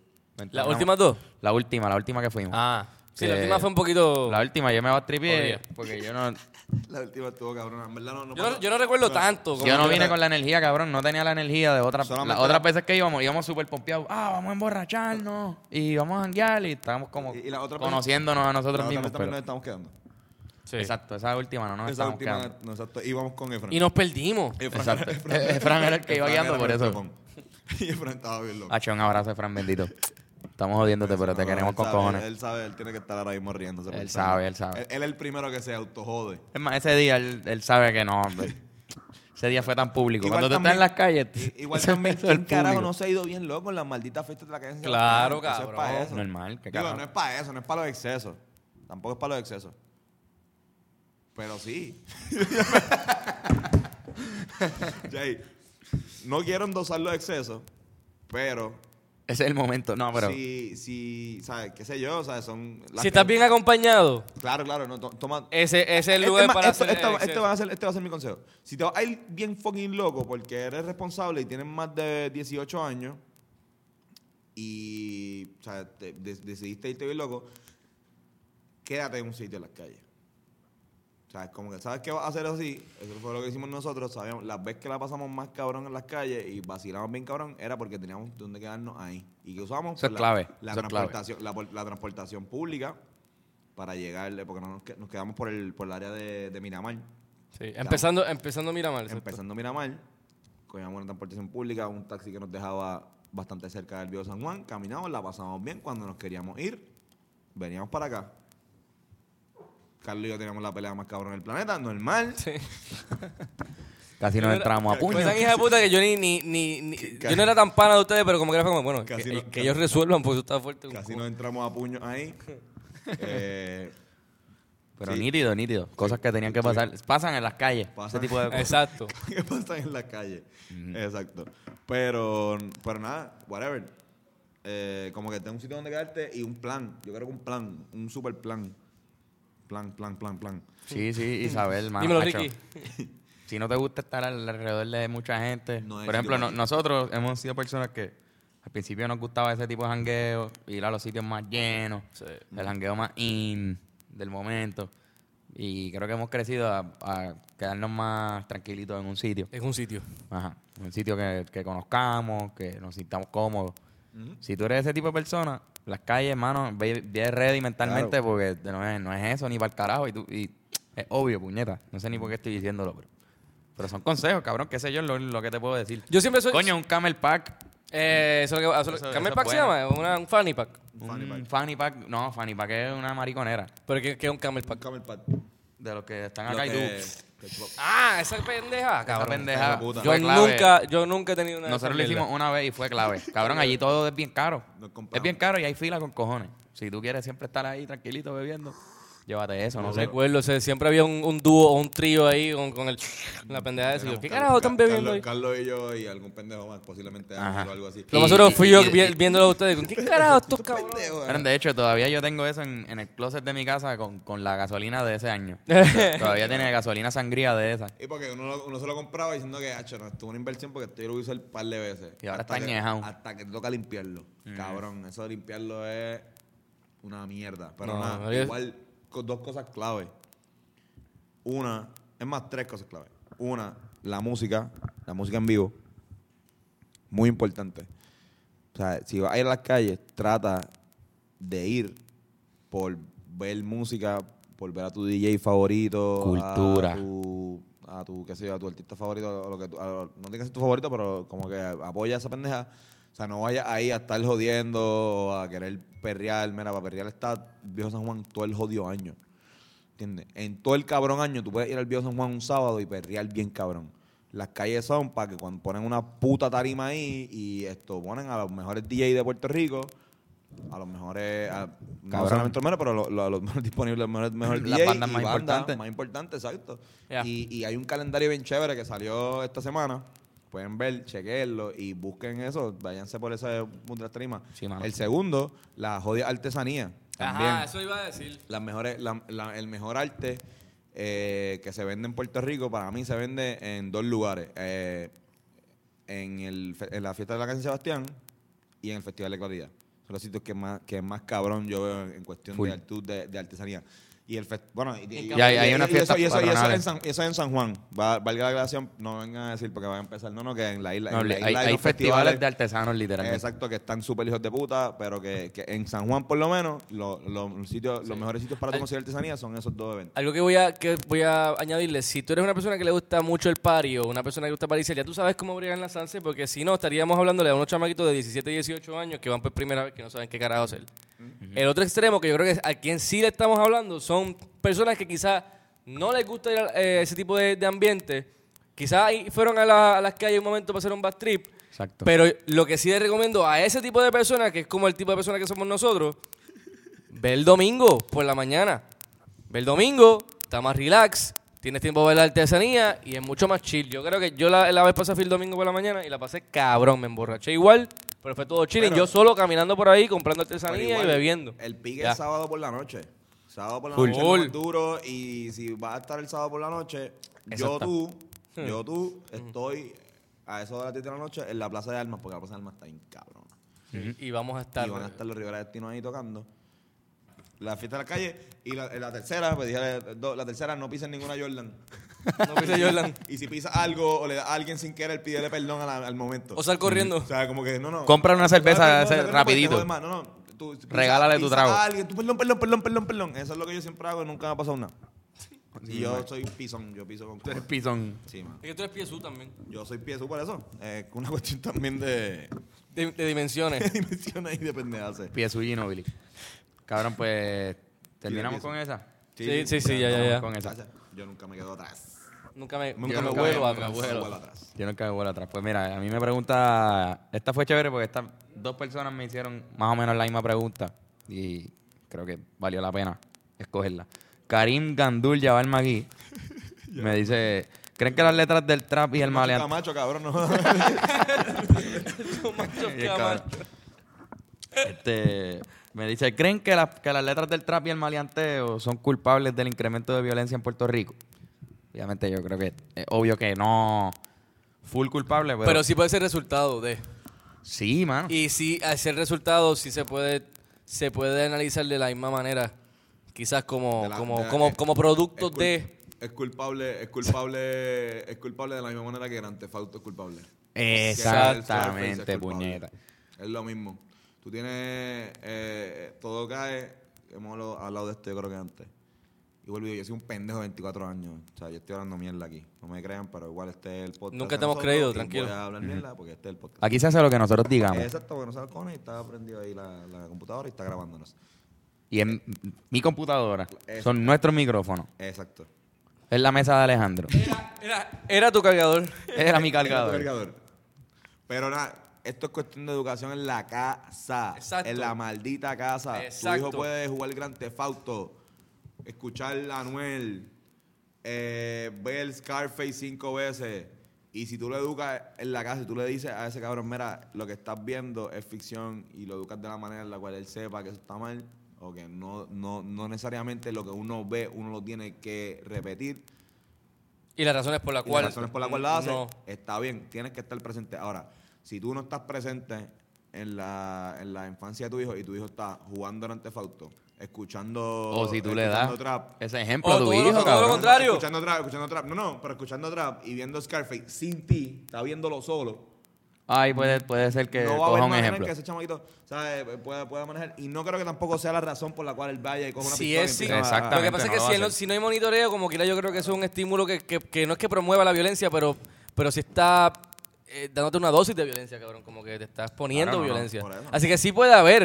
Speaker 4: ¿Las últimas dos?
Speaker 2: La última, la última que fuimos.
Speaker 4: Ah. Sí, la última fue un poquito.
Speaker 2: La última yo me batripié porque yo no,
Speaker 1: La última estuvo cabrona. En verdad no, no
Speaker 4: Yo no,
Speaker 1: pasó.
Speaker 4: yo no recuerdo tanto. como
Speaker 2: yo no vine con la energía, cabrón. No tenía la energía de otras las otras
Speaker 1: la-
Speaker 2: veces que íbamos. Íbamos súper pompeados. Ah, vamos a emborracharnos y vamos a janguear y estábamos como
Speaker 1: Y- y la otra-
Speaker 2: conociéndonos a
Speaker 1: La
Speaker 2: nosotros
Speaker 1: otra
Speaker 2: mismos.
Speaker 1: vez también
Speaker 2: pero-
Speaker 1: nos estamos quedando.
Speaker 4: Sí.
Speaker 2: Exacto, esa última no nos
Speaker 1: Esa
Speaker 2: estábamos
Speaker 1: última,
Speaker 2: quedando.
Speaker 1: no, exacto. Íbamos con Efraín.
Speaker 4: Y nos perdimos.
Speaker 1: Efraín
Speaker 2: Exacto. Fran era el que iba guiando
Speaker 1: era
Speaker 2: por eso.
Speaker 1: Y Efraín estaba bien loco.
Speaker 2: Hacho, un abrazo, Fran, bendito. Estamos jodiéndote, pero te
Speaker 1: No,
Speaker 2: queremos
Speaker 1: él
Speaker 2: con
Speaker 1: sabe,
Speaker 2: cojones.
Speaker 1: Él sabe, él tiene que estar ahora mismo riéndose.
Speaker 2: Él sabe, él sabe.
Speaker 1: Él, él es el primero que se autojode.
Speaker 2: Es más, ese día él, él sabe que no, hombre. Ese día fue tan público.
Speaker 1: Igual
Speaker 2: Cuando tú
Speaker 1: también-
Speaker 2: estás en las calles,
Speaker 1: I- Igual
Speaker 2: ese
Speaker 1: también,
Speaker 2: beso del
Speaker 1: ¿quién carajo
Speaker 2: público.
Speaker 1: no se ha ido bien loco en las malditas fiestas de la calle? de San
Speaker 4: Claro,
Speaker 1: Sebastián? Eso es para eso.
Speaker 2: Normal, que
Speaker 1: Digo,
Speaker 2: carajo.
Speaker 1: no es para eso, no es para los excesos. Tampoco es para los excesos. Pero sí. Jay, no quiero endosar los excesos, pero
Speaker 2: Ese es el momento. No, pero.
Speaker 1: si, si, ¿sabes? ¿Qué sé yo? ¿Sabes? Son las
Speaker 4: Si
Speaker 1: que-
Speaker 4: estás bien acompañado,
Speaker 1: Claro, claro, no, to- toma...
Speaker 4: ese, ese es el lugar
Speaker 1: más,
Speaker 4: para
Speaker 1: esto,
Speaker 4: hacer
Speaker 1: esto-
Speaker 4: el
Speaker 1: este va a ser, este va a ser mi consejo. Si te vas a ir bien fucking loco porque eres responsable y tienes más de 18 años y o sea, te- de- decidiste irte bien loco, quédate en un sitio en las calles. Sea, como que, ¿sabes qué va a hacer así? Eso fue lo que hicimos nosotros. Sabíamos, las veces que la pasamos más cabrón en las calles y vacilamos bien cabrón, era porque teníamos donde quedarnos ahí. ¿Y que usamos?
Speaker 2: Eso es
Speaker 1: la,
Speaker 2: clave,
Speaker 1: La,
Speaker 2: eso es clave.
Speaker 1: transportación, la, por- la transportación pública para llegar, porque no nos, que- nos quedamos por el, por el área de, de Miramar.
Speaker 4: Sí, empezando, empezando Miramar. exacto.
Speaker 1: Empezando Miramar, cogíamos una transportación pública, un taxi que nos dejaba bastante cerca del Viejo San Juan, caminamos, la pasamos bien. Cuando nos queríamos ir, veníamos para acá. Carlos y yo teníamos la pelea más cabrón del planeta, normal.
Speaker 4: Sí.
Speaker 2: Casi nos entramos a puño.
Speaker 4: Pues hija de puta que yo ni, ni, ni, ni- yo no era tan pana de ustedes, pero como que era como, bueno, que,
Speaker 1: Casi no-
Speaker 4: que ellos resuelvan, porque eso está fuerte.
Speaker 1: Casi nos entramos a puños ahí. Eh,
Speaker 2: Pero
Speaker 1: Sí.
Speaker 2: nítido, nítido. Cosas que tenían que pasar. Pasan en las calles.
Speaker 1: Pasan.
Speaker 2: Ese tipo de cosas.
Speaker 4: Exacto.
Speaker 1: ¿Qué pasa en la calle? Exacto. Pero, pero nada, whatever. Eh, como que tengo un sitio donde quedarte y un plan. Yo creo que un plan, un super plan. Plan, plan, plan, plan.
Speaker 2: Sí, sí, Isabel, mano.
Speaker 4: Dímelo,
Speaker 2: macho.
Speaker 4: Ricky.
Speaker 2: Si no te gusta estar al- alrededor de mucha gente.
Speaker 1: No
Speaker 2: por ejemplo, no- nosotros hemos sido personas que al principio nos gustaba ese tipo de jangueo, ir a los sitios más llenos,
Speaker 4: Sí.
Speaker 2: el jangueo más in del momento. Y creo que hemos crecido a, a quedarnos más tranquilitos en un sitio.
Speaker 4: Es un sitio.
Speaker 2: Ajá. Un sitio que, que conozcamos, que nos sintamos cómodos. Si tú eres ese tipo de persona, las calles, hermano, ve, ve ready mentalmente
Speaker 1: Claro.
Speaker 2: porque no es, no es eso ni para el carajo. Y, tú, y es obvio, puñeta. No sé ni por qué estoy diciéndolo, pero, pero son consejos, cabrón. Qué sé yo lo, lo que te puedo decir.
Speaker 4: Yo siempre soy.
Speaker 2: Coño, un camel pack.
Speaker 4: Eh, eso es lo que. Eso,
Speaker 2: Eso-
Speaker 4: ¿Camel
Speaker 2: eso
Speaker 4: pack se llama? Una- un fanny pack.
Speaker 2: Un fanny pack. No, fanny pack es una mariconera.
Speaker 4: Pero ¿qué, qué es un camel
Speaker 1: Un
Speaker 4: pack?
Speaker 1: camel pad.
Speaker 2: De los que están
Speaker 1: Lo
Speaker 2: acá y tú.
Speaker 1: que-
Speaker 4: Ah, esa pendeja,
Speaker 2: Esa
Speaker 4: cabrón.
Speaker 2: pendeja
Speaker 1: puta.
Speaker 4: Yo
Speaker 2: fue clave.
Speaker 4: nunca, yo nunca he tenido una. de
Speaker 2: Nosotros lo
Speaker 4: esas
Speaker 2: hicimos
Speaker 4: mierdas.
Speaker 2: una vez y fue clave. Cabrón, allí todo es bien caro.
Speaker 1: Nos compramos.
Speaker 2: Es bien caro y hay fila con cojones. Si tú quieres siempre estar ahí tranquilito bebiendo, llévate eso, no
Speaker 4: No
Speaker 2: sé.
Speaker 4: recuerdo, o sea, siempre había un, un dúo o un trío ahí con, con el, la pendeja de eso. ¿Qué carajo están bebiendo ahí?
Speaker 1: Carlos, Carlos y yo y algún pendejo más, posiblemente o algo así.
Speaker 4: Lo más seguro fui yo
Speaker 2: y-
Speaker 4: vi-
Speaker 2: y-
Speaker 4: viéndolo a ustedes. ¿Qué carajo estos cabrones?
Speaker 2: De hecho, todavía yo tengo eso en, en el closet de mi casa con, con la gasolina de ese año. todavía tiene gasolina sangría de esa.
Speaker 1: Y porque uno, uno se lo compraba diciendo que, hacho, no, esto es una inversión porque esto yo lo usé un par de veces.
Speaker 2: Y ahora está añejado.
Speaker 1: Hasta que te toca limpiarlo. Cabrón, eso de limpiarlo es una mierda. Pero
Speaker 4: No,
Speaker 1: nada, igual dos cosas clave. Una, es más, tres cosas clave. Una, la música, la música en vivo. Muy importante. O sea, si vas a ir a las calles, trata de ir por ver música, por ver a tu DJ favorito,
Speaker 2: Cultura.
Speaker 1: a tu, a tu, qué sé yo, a tu artista favorito, o lo que a- no tiene que ser tu favorito, pero como que apoya a esa pendeja. O sea, no vayas ahí a estar jodiendo a querer perrear. Mira, para perrear está Viejo San Juan todo el jodido año. ¿Entiendes? En todo el cabrón año tú puedes ir al Viejo San Juan un sábado y perrear bien cabrón. Las calles son para que cuando ponen una puta tarima ahí y esto ponen a los mejores DJ de Puerto Rico, a los mejores, a, no
Speaker 2: Cabrón.
Speaker 1: solamente mejores, pero lo- lo- a los mejores disponibles, los mejores, mejores
Speaker 2: Las
Speaker 1: DJ
Speaker 2: bandas
Speaker 1: y
Speaker 2: más importantes.
Speaker 1: Más importantes, exacto. Y hay un calendario bien chévere que salió esta semana. Pueden ver, chequenlo y busquen eso. Váyanse por ese punto de las tarimas.
Speaker 2: Sí, mano.
Speaker 1: el segundo, la jodida artesanía. También
Speaker 4: Ajá, eso iba a decir.
Speaker 1: las mejores, la- la- el mejor arte eh, que se vende en Puerto Rico, para mí se vende en dos lugares. Eh, en, el, fe- en la fiesta de la Casa de Sebastián y en el Festival de Claridad. Son los sitios que más, que más cabrón yo veo en cuestión
Speaker 2: Full.
Speaker 1: de, artu- de, de artesanía. Y el fest- bueno, y, y-
Speaker 2: Y hay- hay
Speaker 1: y-
Speaker 2: unas
Speaker 1: y eso- eso, y eso en San, eso en San Juan. Va, valga la aclaración, no vengan a decir porque van a empezar. No, no, que en la isla.
Speaker 2: No,
Speaker 1: en la
Speaker 2: hay,
Speaker 1: isla
Speaker 2: hay
Speaker 1: unos
Speaker 2: festivales de artesanos, literalmente.
Speaker 1: Exacto, que están súper hijos de puta, pero que, que en San Juan, por lo menos, lo- lo- los sitios, los mejores sitios para conseguir artesanía son esos dos eventos.
Speaker 4: Algo que voy a que voy a añadirle, si tú eres una persona que le gusta mucho el party o una persona que le gusta pariciar, ya tú sabes cómo brigar en la Sanse, porque si no, estaríamos hablándole a unos chamaquitos de 17 y 18 años que van por primera vez que no saben qué carajo hacer. El otro extremo que yo creo que a quien sí le estamos hablando son personas que quizás no les gusta ir a eh, ese tipo de, de ambiente, quizás ahí fueron a, la- a las calles un momento para hacer un bad trip,
Speaker 2: Exacto.
Speaker 4: pero lo que sí les recomiendo a ese tipo de personas, que es como el tipo de personas que somos nosotros, ve el domingo por la mañana. Ve el domingo, está más relax, tienes tiempo de ver la artesanía y es mucho más chill. Yo creo que yo la, la vez fui el domingo por la mañana y la pasé cabrón, me emborraché igual, pero fue todo chilling.
Speaker 1: Pero-
Speaker 4: yo solo caminando por ahí, comprando artesanía
Speaker 1: igual,
Speaker 4: y bebiendo.
Speaker 1: El pique
Speaker 4: Ya.
Speaker 1: es sábado por la noche. Sábado por la
Speaker 2: Full.
Speaker 1: noche es más duro y si vas a estar el sábado por la noche, yo tú, yo tú, estoy a eso de las 10 de la noche en la Plaza de Armas, porque la Plaza de Armas está bien cabrón.
Speaker 4: Y vamos a estar.
Speaker 1: Y van a estar los Rivera Destino ahí tocando. La fiesta de la calle. Y la, la tercera, pues dije, la tercera, no pises ninguna Jordan.
Speaker 4: No pise Jordan.
Speaker 1: Y si pisas algo o le das a alguien sin querer, pídele perdón al momento.
Speaker 4: O sal corriendo.
Speaker 1: O sea, como que no, no.
Speaker 2: Compra una cerveza rapidito.
Speaker 1: más, No, no. Tú, pisas-
Speaker 2: Regálale tu trago.
Speaker 1: a alguien, tú, perdón, perdón, perdón, perdón, perdón. Eso es lo que yo siempre hago y nunca me ha pasado nada. Y yo soy pisón, yo piso con
Speaker 2: Tú eres pisón.
Speaker 1: Sí, man.
Speaker 4: Es que tú eres piezú también.
Speaker 1: Yo soy piezo por eso. Es una cuestión también de,
Speaker 4: De, de dimensiones.
Speaker 1: de dimensiones y de pendejadas.
Speaker 2: Piesu Ginobili. Cabrón, pues. ¿Terminamos con esa?
Speaker 4: Sí, sí, sí, ya, ya, ya.
Speaker 2: Con esa.
Speaker 1: Yo nunca me quedo atrás.
Speaker 4: Nunca me,
Speaker 1: Nunca
Speaker 4: nunca me vuelo, atrás.
Speaker 1: nunca me vuelo atrás.
Speaker 2: Yo nunca me vuelvo atrás. Pues mira, a mí me pregunta. Esta fue chévere porque estas dos personas me hicieron más o menos la misma pregunta. Y creo que valió la pena escogerla. Karim Gandul Jabal Magui me dice: ¿Creen que las letras del trap y el
Speaker 1: Macho
Speaker 2: maleante.
Speaker 1: Camacho, cabrón, no.
Speaker 2: Cabrón. Este, me dice, ¿creen que, las- que las letras del trap y el maleanteo son culpables del incremento de violencia en Puerto Rico? Obviamente yo creo que es obvio que no full culpable, pero,
Speaker 4: Pero sí puede ser resultado de.
Speaker 2: sí, mano.
Speaker 4: Y sí, al ser resultado, sí se puede, se puede analizar de la misma manera. Quizás como,
Speaker 1: la-
Speaker 4: como,
Speaker 1: de-
Speaker 4: como,
Speaker 1: es-
Speaker 4: como producto
Speaker 1: es cul-
Speaker 4: de.
Speaker 1: Es culpable, es culpable, es culpable de la misma manera que Grand Theft Auto es culpable.
Speaker 2: Exactamente,
Speaker 1: es culpable.
Speaker 2: puñeta.
Speaker 1: Es lo mismo. Tú tienes, eh, todo cae, hemos hablado- de esto yo creo que antes. Y vuelvo yo soy un pendejo de 24 años. O sea, yo estoy hablando mierda aquí. No me crean, pero igual este es el podcast.
Speaker 4: Nunca te hemos
Speaker 1: nosotros
Speaker 4: creído, tranquilo.
Speaker 1: Voy a hablar mierda porque este es el podcast.
Speaker 2: Aquí se hace lo que nosotros digamos.
Speaker 1: Exacto, porque no sabe cojones y está prendido ahí la, la computadora y está grabándonos.
Speaker 2: Y en mi computadora son nuestros micrófonos.
Speaker 1: Exacto.
Speaker 2: Es la mesa de Alejandro.
Speaker 4: Era, era tu cargador.
Speaker 2: Era mi cargador.
Speaker 1: Cargador. Pero nada, esto es cuestión de educación en la casa.
Speaker 4: Exacto.
Speaker 1: En la maldita casa. Tu
Speaker 4: Exacto.
Speaker 1: hijo puede jugar Gran Tefauto, escuchar a Anuel, eh, ver Scarface cinco veces. Y si tú lo educas en la casa y tú le dices a ese cabrón, mira, lo que estás viendo es ficción y lo educas de la manera en la cual él sepa que eso está mal, o que no, no, no necesariamente lo que uno ve, uno lo tiene que repetir.
Speaker 4: Y las razones por las
Speaker 1: Y las
Speaker 4: cuales.
Speaker 1: razones por las cuales la haces,
Speaker 4: No.
Speaker 1: está bien, tienes que estar presente. Ahora, si tú no estás presente en la, en la infancia de tu hijo y tu hijo está jugando Grand Theft Auto, escuchando
Speaker 2: O si tú le das
Speaker 1: trap,
Speaker 2: ese ejemplo
Speaker 4: O
Speaker 2: a tu
Speaker 4: todo lo-
Speaker 2: hijo,
Speaker 4: todo lo contrario.
Speaker 1: escuchando trap, escuchando trap, no, no, pero escuchando trap y viendo Scarface sin ti, está viéndolo solo.
Speaker 2: Ay, puede, puede ser que
Speaker 1: no va a haber
Speaker 2: un ejemplo.
Speaker 1: que ese chamaquito ¿sabes? Pueda, pueda manejar. Y no creo que tampoco sea la razón por la cual él vaya y coja una
Speaker 4: Si
Speaker 1: pistola
Speaker 4: sí.
Speaker 2: Exactamente.
Speaker 4: Lo que pasa es que si, no- si hay monitoreo, como quiera, yo creo que eso es un estímulo que, que, que no es que promueva la violencia, pero, pero sí está eh, dándote una dosis de violencia, cabrón. Como que te estás poniendo
Speaker 2: Claro, no, no,
Speaker 4: violencia.
Speaker 1: por eso.
Speaker 4: Así que sí puede haber.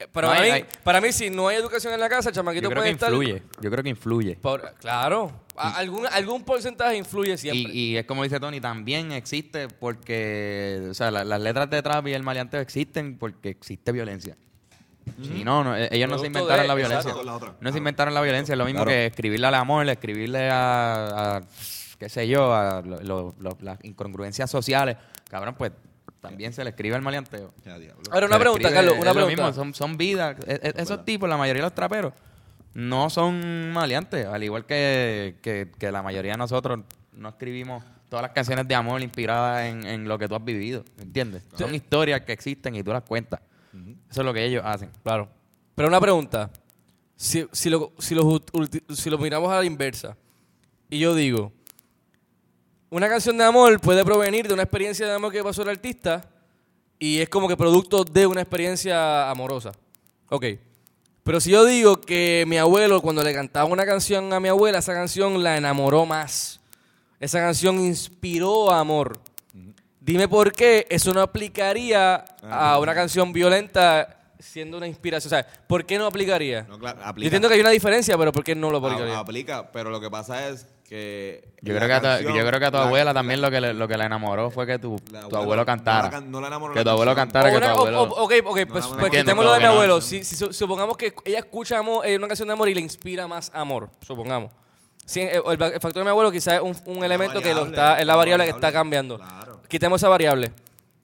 Speaker 4: Eh, Pero
Speaker 2: No,
Speaker 4: para,
Speaker 2: hay-
Speaker 4: mí,
Speaker 2: hay-
Speaker 4: para mí, si no hay educación en la casa, el chamaquito
Speaker 2: Yo creo
Speaker 4: puede
Speaker 2: que
Speaker 4: estar.
Speaker 2: influye. Yo creo que influye.
Speaker 4: por- claro. A- algún, algún porcentaje influye siempre.
Speaker 2: Y, y es como dice Tony, también existe porque, o sea, la- las letras de trap y el maleanteo existen porque existe violencia. Si no, no, eh, ellos no se inventaron
Speaker 4: de-
Speaker 2: la violencia.
Speaker 1: con la otra.
Speaker 2: No se inventaron la violencia. Es lo mismo
Speaker 1: Claro.
Speaker 2: que escribirle al amor, escribirle a, a, qué sé yo, a lo- lo- lo- las incongruencias sociales. Cabrón, pues también se le escribe al maleanteo.
Speaker 1: Ya, diablo.
Speaker 4: Ahora,
Speaker 2: Se
Speaker 4: una
Speaker 2: le
Speaker 4: pregunta,
Speaker 2: escribe-
Speaker 4: Carlos, una
Speaker 2: es lo
Speaker 4: pregunta.
Speaker 2: mismo, son, son vidas. E- e- esos tipos, la mayoría de los traperos, no son maleantes. Al igual que, que, que la mayoría de nosotros no escribimos todas las canciones de amor inspiradas en, en lo que tú has vivido. ¿Entiendes? Son historias que existen y tú las cuentas. Eso es lo que ellos hacen.
Speaker 4: Claro. Pero una pregunta. Si, si, lo, si, lo, ulti- si lo miramos a la inversa, y yo digo, una canción de amor puede provenir de una experiencia de amor que pasó el artista y es como que producto de una experiencia amorosa. Ok. Pero si yo digo que mi abuelo, cuando le cantaba una canción a mi abuela, esa canción la enamoró más. Esa canción inspiró amor. Dime por qué eso no aplicaría a una canción violenta siendo una inspiración. O sea, ¿por qué no aplicaría?
Speaker 1: No, claro,
Speaker 4: Yo
Speaker 1: aplica.
Speaker 4: entiendo que hay una diferencia, pero ¿por qué no lo
Speaker 1: A-
Speaker 4: aplicaría?
Speaker 1: aplica, pero lo que pasa es que.
Speaker 2: Yo creo que, a tu,
Speaker 1: canción-
Speaker 2: yo creo que a tu
Speaker 1: la-
Speaker 2: abuela también lo que le, lo que la enamoró fue que tu,
Speaker 1: la
Speaker 2: tu
Speaker 1: abuela-
Speaker 2: abuelo cantara.
Speaker 1: no la no la enamoró
Speaker 2: que tu abuelo
Speaker 1: canción.
Speaker 2: cantara, que tu abuelo...
Speaker 4: o- ok, ok, pues,
Speaker 1: No,
Speaker 4: pues
Speaker 2: entiendo,
Speaker 4: quitemos lo de mi abuelo. Si, si su- supongamos que ella escucha amo- eh, una canción de amor y le inspira más amor, supongamos. Si, eh, el, el factor de mi abuelo quizás es un, un elemento que lo
Speaker 1: variable,
Speaker 4: está, es la
Speaker 1: una
Speaker 4: variable que está
Speaker 1: variable.
Speaker 4: cambiando.
Speaker 1: Claro.
Speaker 4: Quitemos esa variable.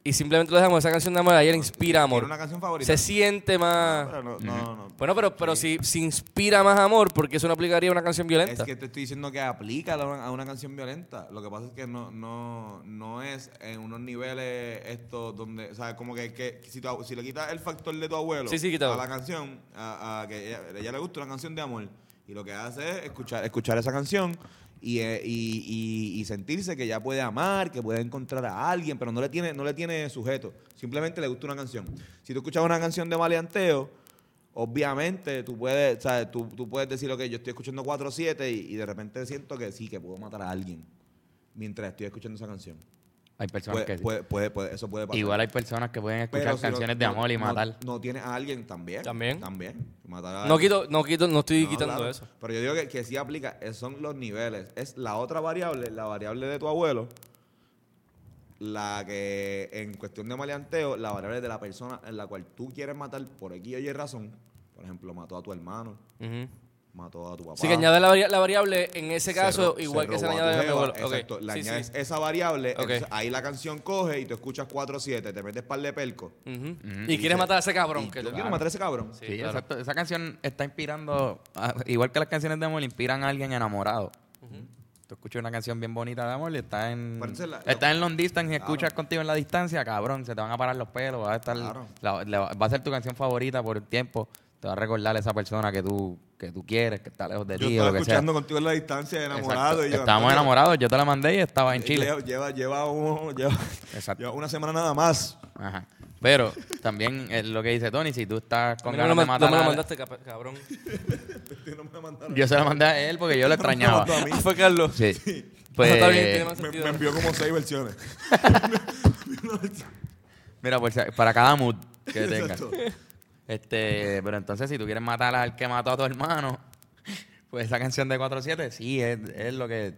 Speaker 4: Y simplemente lo dejamos, esa canción de amor, a ella le inspira amor.
Speaker 1: ¿Tiene una canción favorita?
Speaker 4: Se siente más...
Speaker 1: Pero no, no, no.
Speaker 4: Bueno, pero, pero si, si inspira más amor, porque eso no aplicaría a una canción violenta.
Speaker 1: Es que te estoy diciendo que aplica a una, a una canción violenta. Lo que pasa es que no, no, no es en unos niveles esto donde, o sea, como que, que si, tu- si le quitas el factor de tu abuelo
Speaker 4: Sí, sí, quítalo.
Speaker 1: a la canción, a, a que ella, a ella le gusta una canción de amor, y lo que hace es escuchar, escuchar esa canción y, eh, y, y- y sentirse que ya puede amar, que puede encontrar a alguien, pero no le tiene, no le tiene sujeto. Simplemente le gusta una canción. Si tú escuchas una canción de maleanteo, obviamente tú puedes. Tú, tú puedes decir, ok, yo estoy escuchando 4-7 y, y de repente siento que sí, que puedo matar a alguien mientras estoy escuchando esa canción.
Speaker 2: Hay personas
Speaker 1: Puede,
Speaker 2: que sí.
Speaker 1: puede, puede- puede- eso puede pasar.
Speaker 2: Igual hay personas que pueden
Speaker 1: Pero
Speaker 2: escuchar
Speaker 1: si no-
Speaker 2: canciones de
Speaker 1: no-
Speaker 2: amor y
Speaker 1: no-
Speaker 2: matar.
Speaker 1: No, tiene a alguien también.
Speaker 4: También.
Speaker 1: También. Matar a
Speaker 4: No
Speaker 1: alguien.
Speaker 4: quito, no quito, no estoy
Speaker 1: No,
Speaker 4: quitando
Speaker 1: claro.
Speaker 4: eso.
Speaker 1: Pero yo digo que, que sí aplica, son los niveles. Es la otra variable, la variable de tu abuelo, la que en cuestión de maleanteo, la variable de la persona en la cual tú quieres matar por X o Y razón. Por ejemplo, mató a tu hermano,
Speaker 4: Ujú.
Speaker 1: Mató a tu papá.
Speaker 4: Así que añade la, vari- la variable en ese
Speaker 1: se
Speaker 4: caso, igual que se le añade a mi abuelo.
Speaker 1: Exacto, le
Speaker 4: Sí,
Speaker 1: añades
Speaker 4: sí.
Speaker 1: esa variable, entonces ahí la canción coge y tú escuchas 4-7, te metes par de perco.
Speaker 4: Ujú. Y quieres matar a ese cabrón. Que
Speaker 1: yo
Speaker 4: tú-
Speaker 1: quiero matar a ese cabrón.
Speaker 4: Sí,
Speaker 2: Sí,
Speaker 4: claro.
Speaker 2: exacto. Esa canción está inspirando, a- igual que las canciones de amor, inspiran a alguien enamorado. Tú escuchas una canción bien bonita de amor y estás en,
Speaker 1: la-
Speaker 2: estás en long distance y
Speaker 1: Claro.
Speaker 2: escuchas contigo en la distancia, cabrón, se te van a parar los pelos, va a estar,
Speaker 1: Claro.
Speaker 2: la- la- va a ser tu canción favorita por el tiempo, te va a recordar a esa persona que tú, que tú quieres, que está lejos de
Speaker 1: Yo
Speaker 2: ti o
Speaker 1: estaba
Speaker 2: lo que sea.
Speaker 1: escuchando contigo en la distancia, enamorado. Y yo,
Speaker 2: Estábamos enamorados, yo te la mandé y estaba en Chile.
Speaker 1: Lleva, lleva, lleva, un- lleva-
Speaker 2: Exacto.
Speaker 1: lleva una semana nada más.
Speaker 2: Ajá. Pero también es lo que dice Tony, si tú estás con
Speaker 4: no
Speaker 2: ganas
Speaker 4: lo
Speaker 2: de
Speaker 4: man- no
Speaker 2: matar
Speaker 4: me lo
Speaker 2: a-
Speaker 4: mandaste, cabrón.
Speaker 1: No me mandaron.
Speaker 2: Yo se la mandé a él porque yo lo extrañaba.
Speaker 1: mí.
Speaker 4: Ah, fue Carlos.
Speaker 2: Sí.
Speaker 4: Pues,
Speaker 2: Pues,
Speaker 4: está bien, tiene más
Speaker 1: Me, envió como seis versiones.
Speaker 2: mira, si- para cada mood que tengas. Este, pero entonces si tú quieres matar al que mató a tu hermano, pues esa canción de 4-7 sí es, es lo que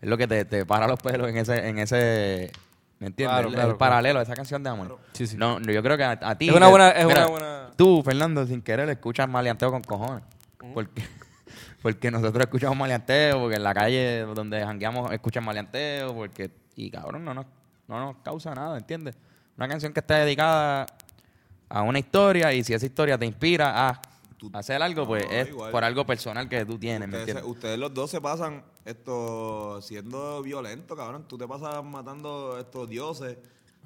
Speaker 2: es lo que te, te para los pelos en ese en ese ¿me entiendes?
Speaker 4: Claro,
Speaker 2: el,
Speaker 4: claro,
Speaker 2: el paralelo de esa canción de amor.
Speaker 4: Sí, sí.
Speaker 2: No, yo creo que a, a ti
Speaker 4: Es una
Speaker 2: que-
Speaker 4: buena- es
Speaker 2: mira,
Speaker 4: una buena-
Speaker 2: Tú, Fernando, sin querer escuchas maleanteo con cojones. Porque porque nosotros escuchamos maleanteo, porque en la calle donde jangueamos escuchan maleanteo, porque y cabrón no nos no nos causa nada, ¿entiendes? Una canción que está dedicada a una historia y si esa historia te inspira a hacer algo, pues
Speaker 1: No,
Speaker 2: es
Speaker 1: igual.
Speaker 2: por algo personal que tú tienes, ¿me
Speaker 1: Ustedes,
Speaker 2: entiendes?
Speaker 1: ustedes los dos se pasan esto siendo violentos, cabrón. Tú te pasas matando estos dioses.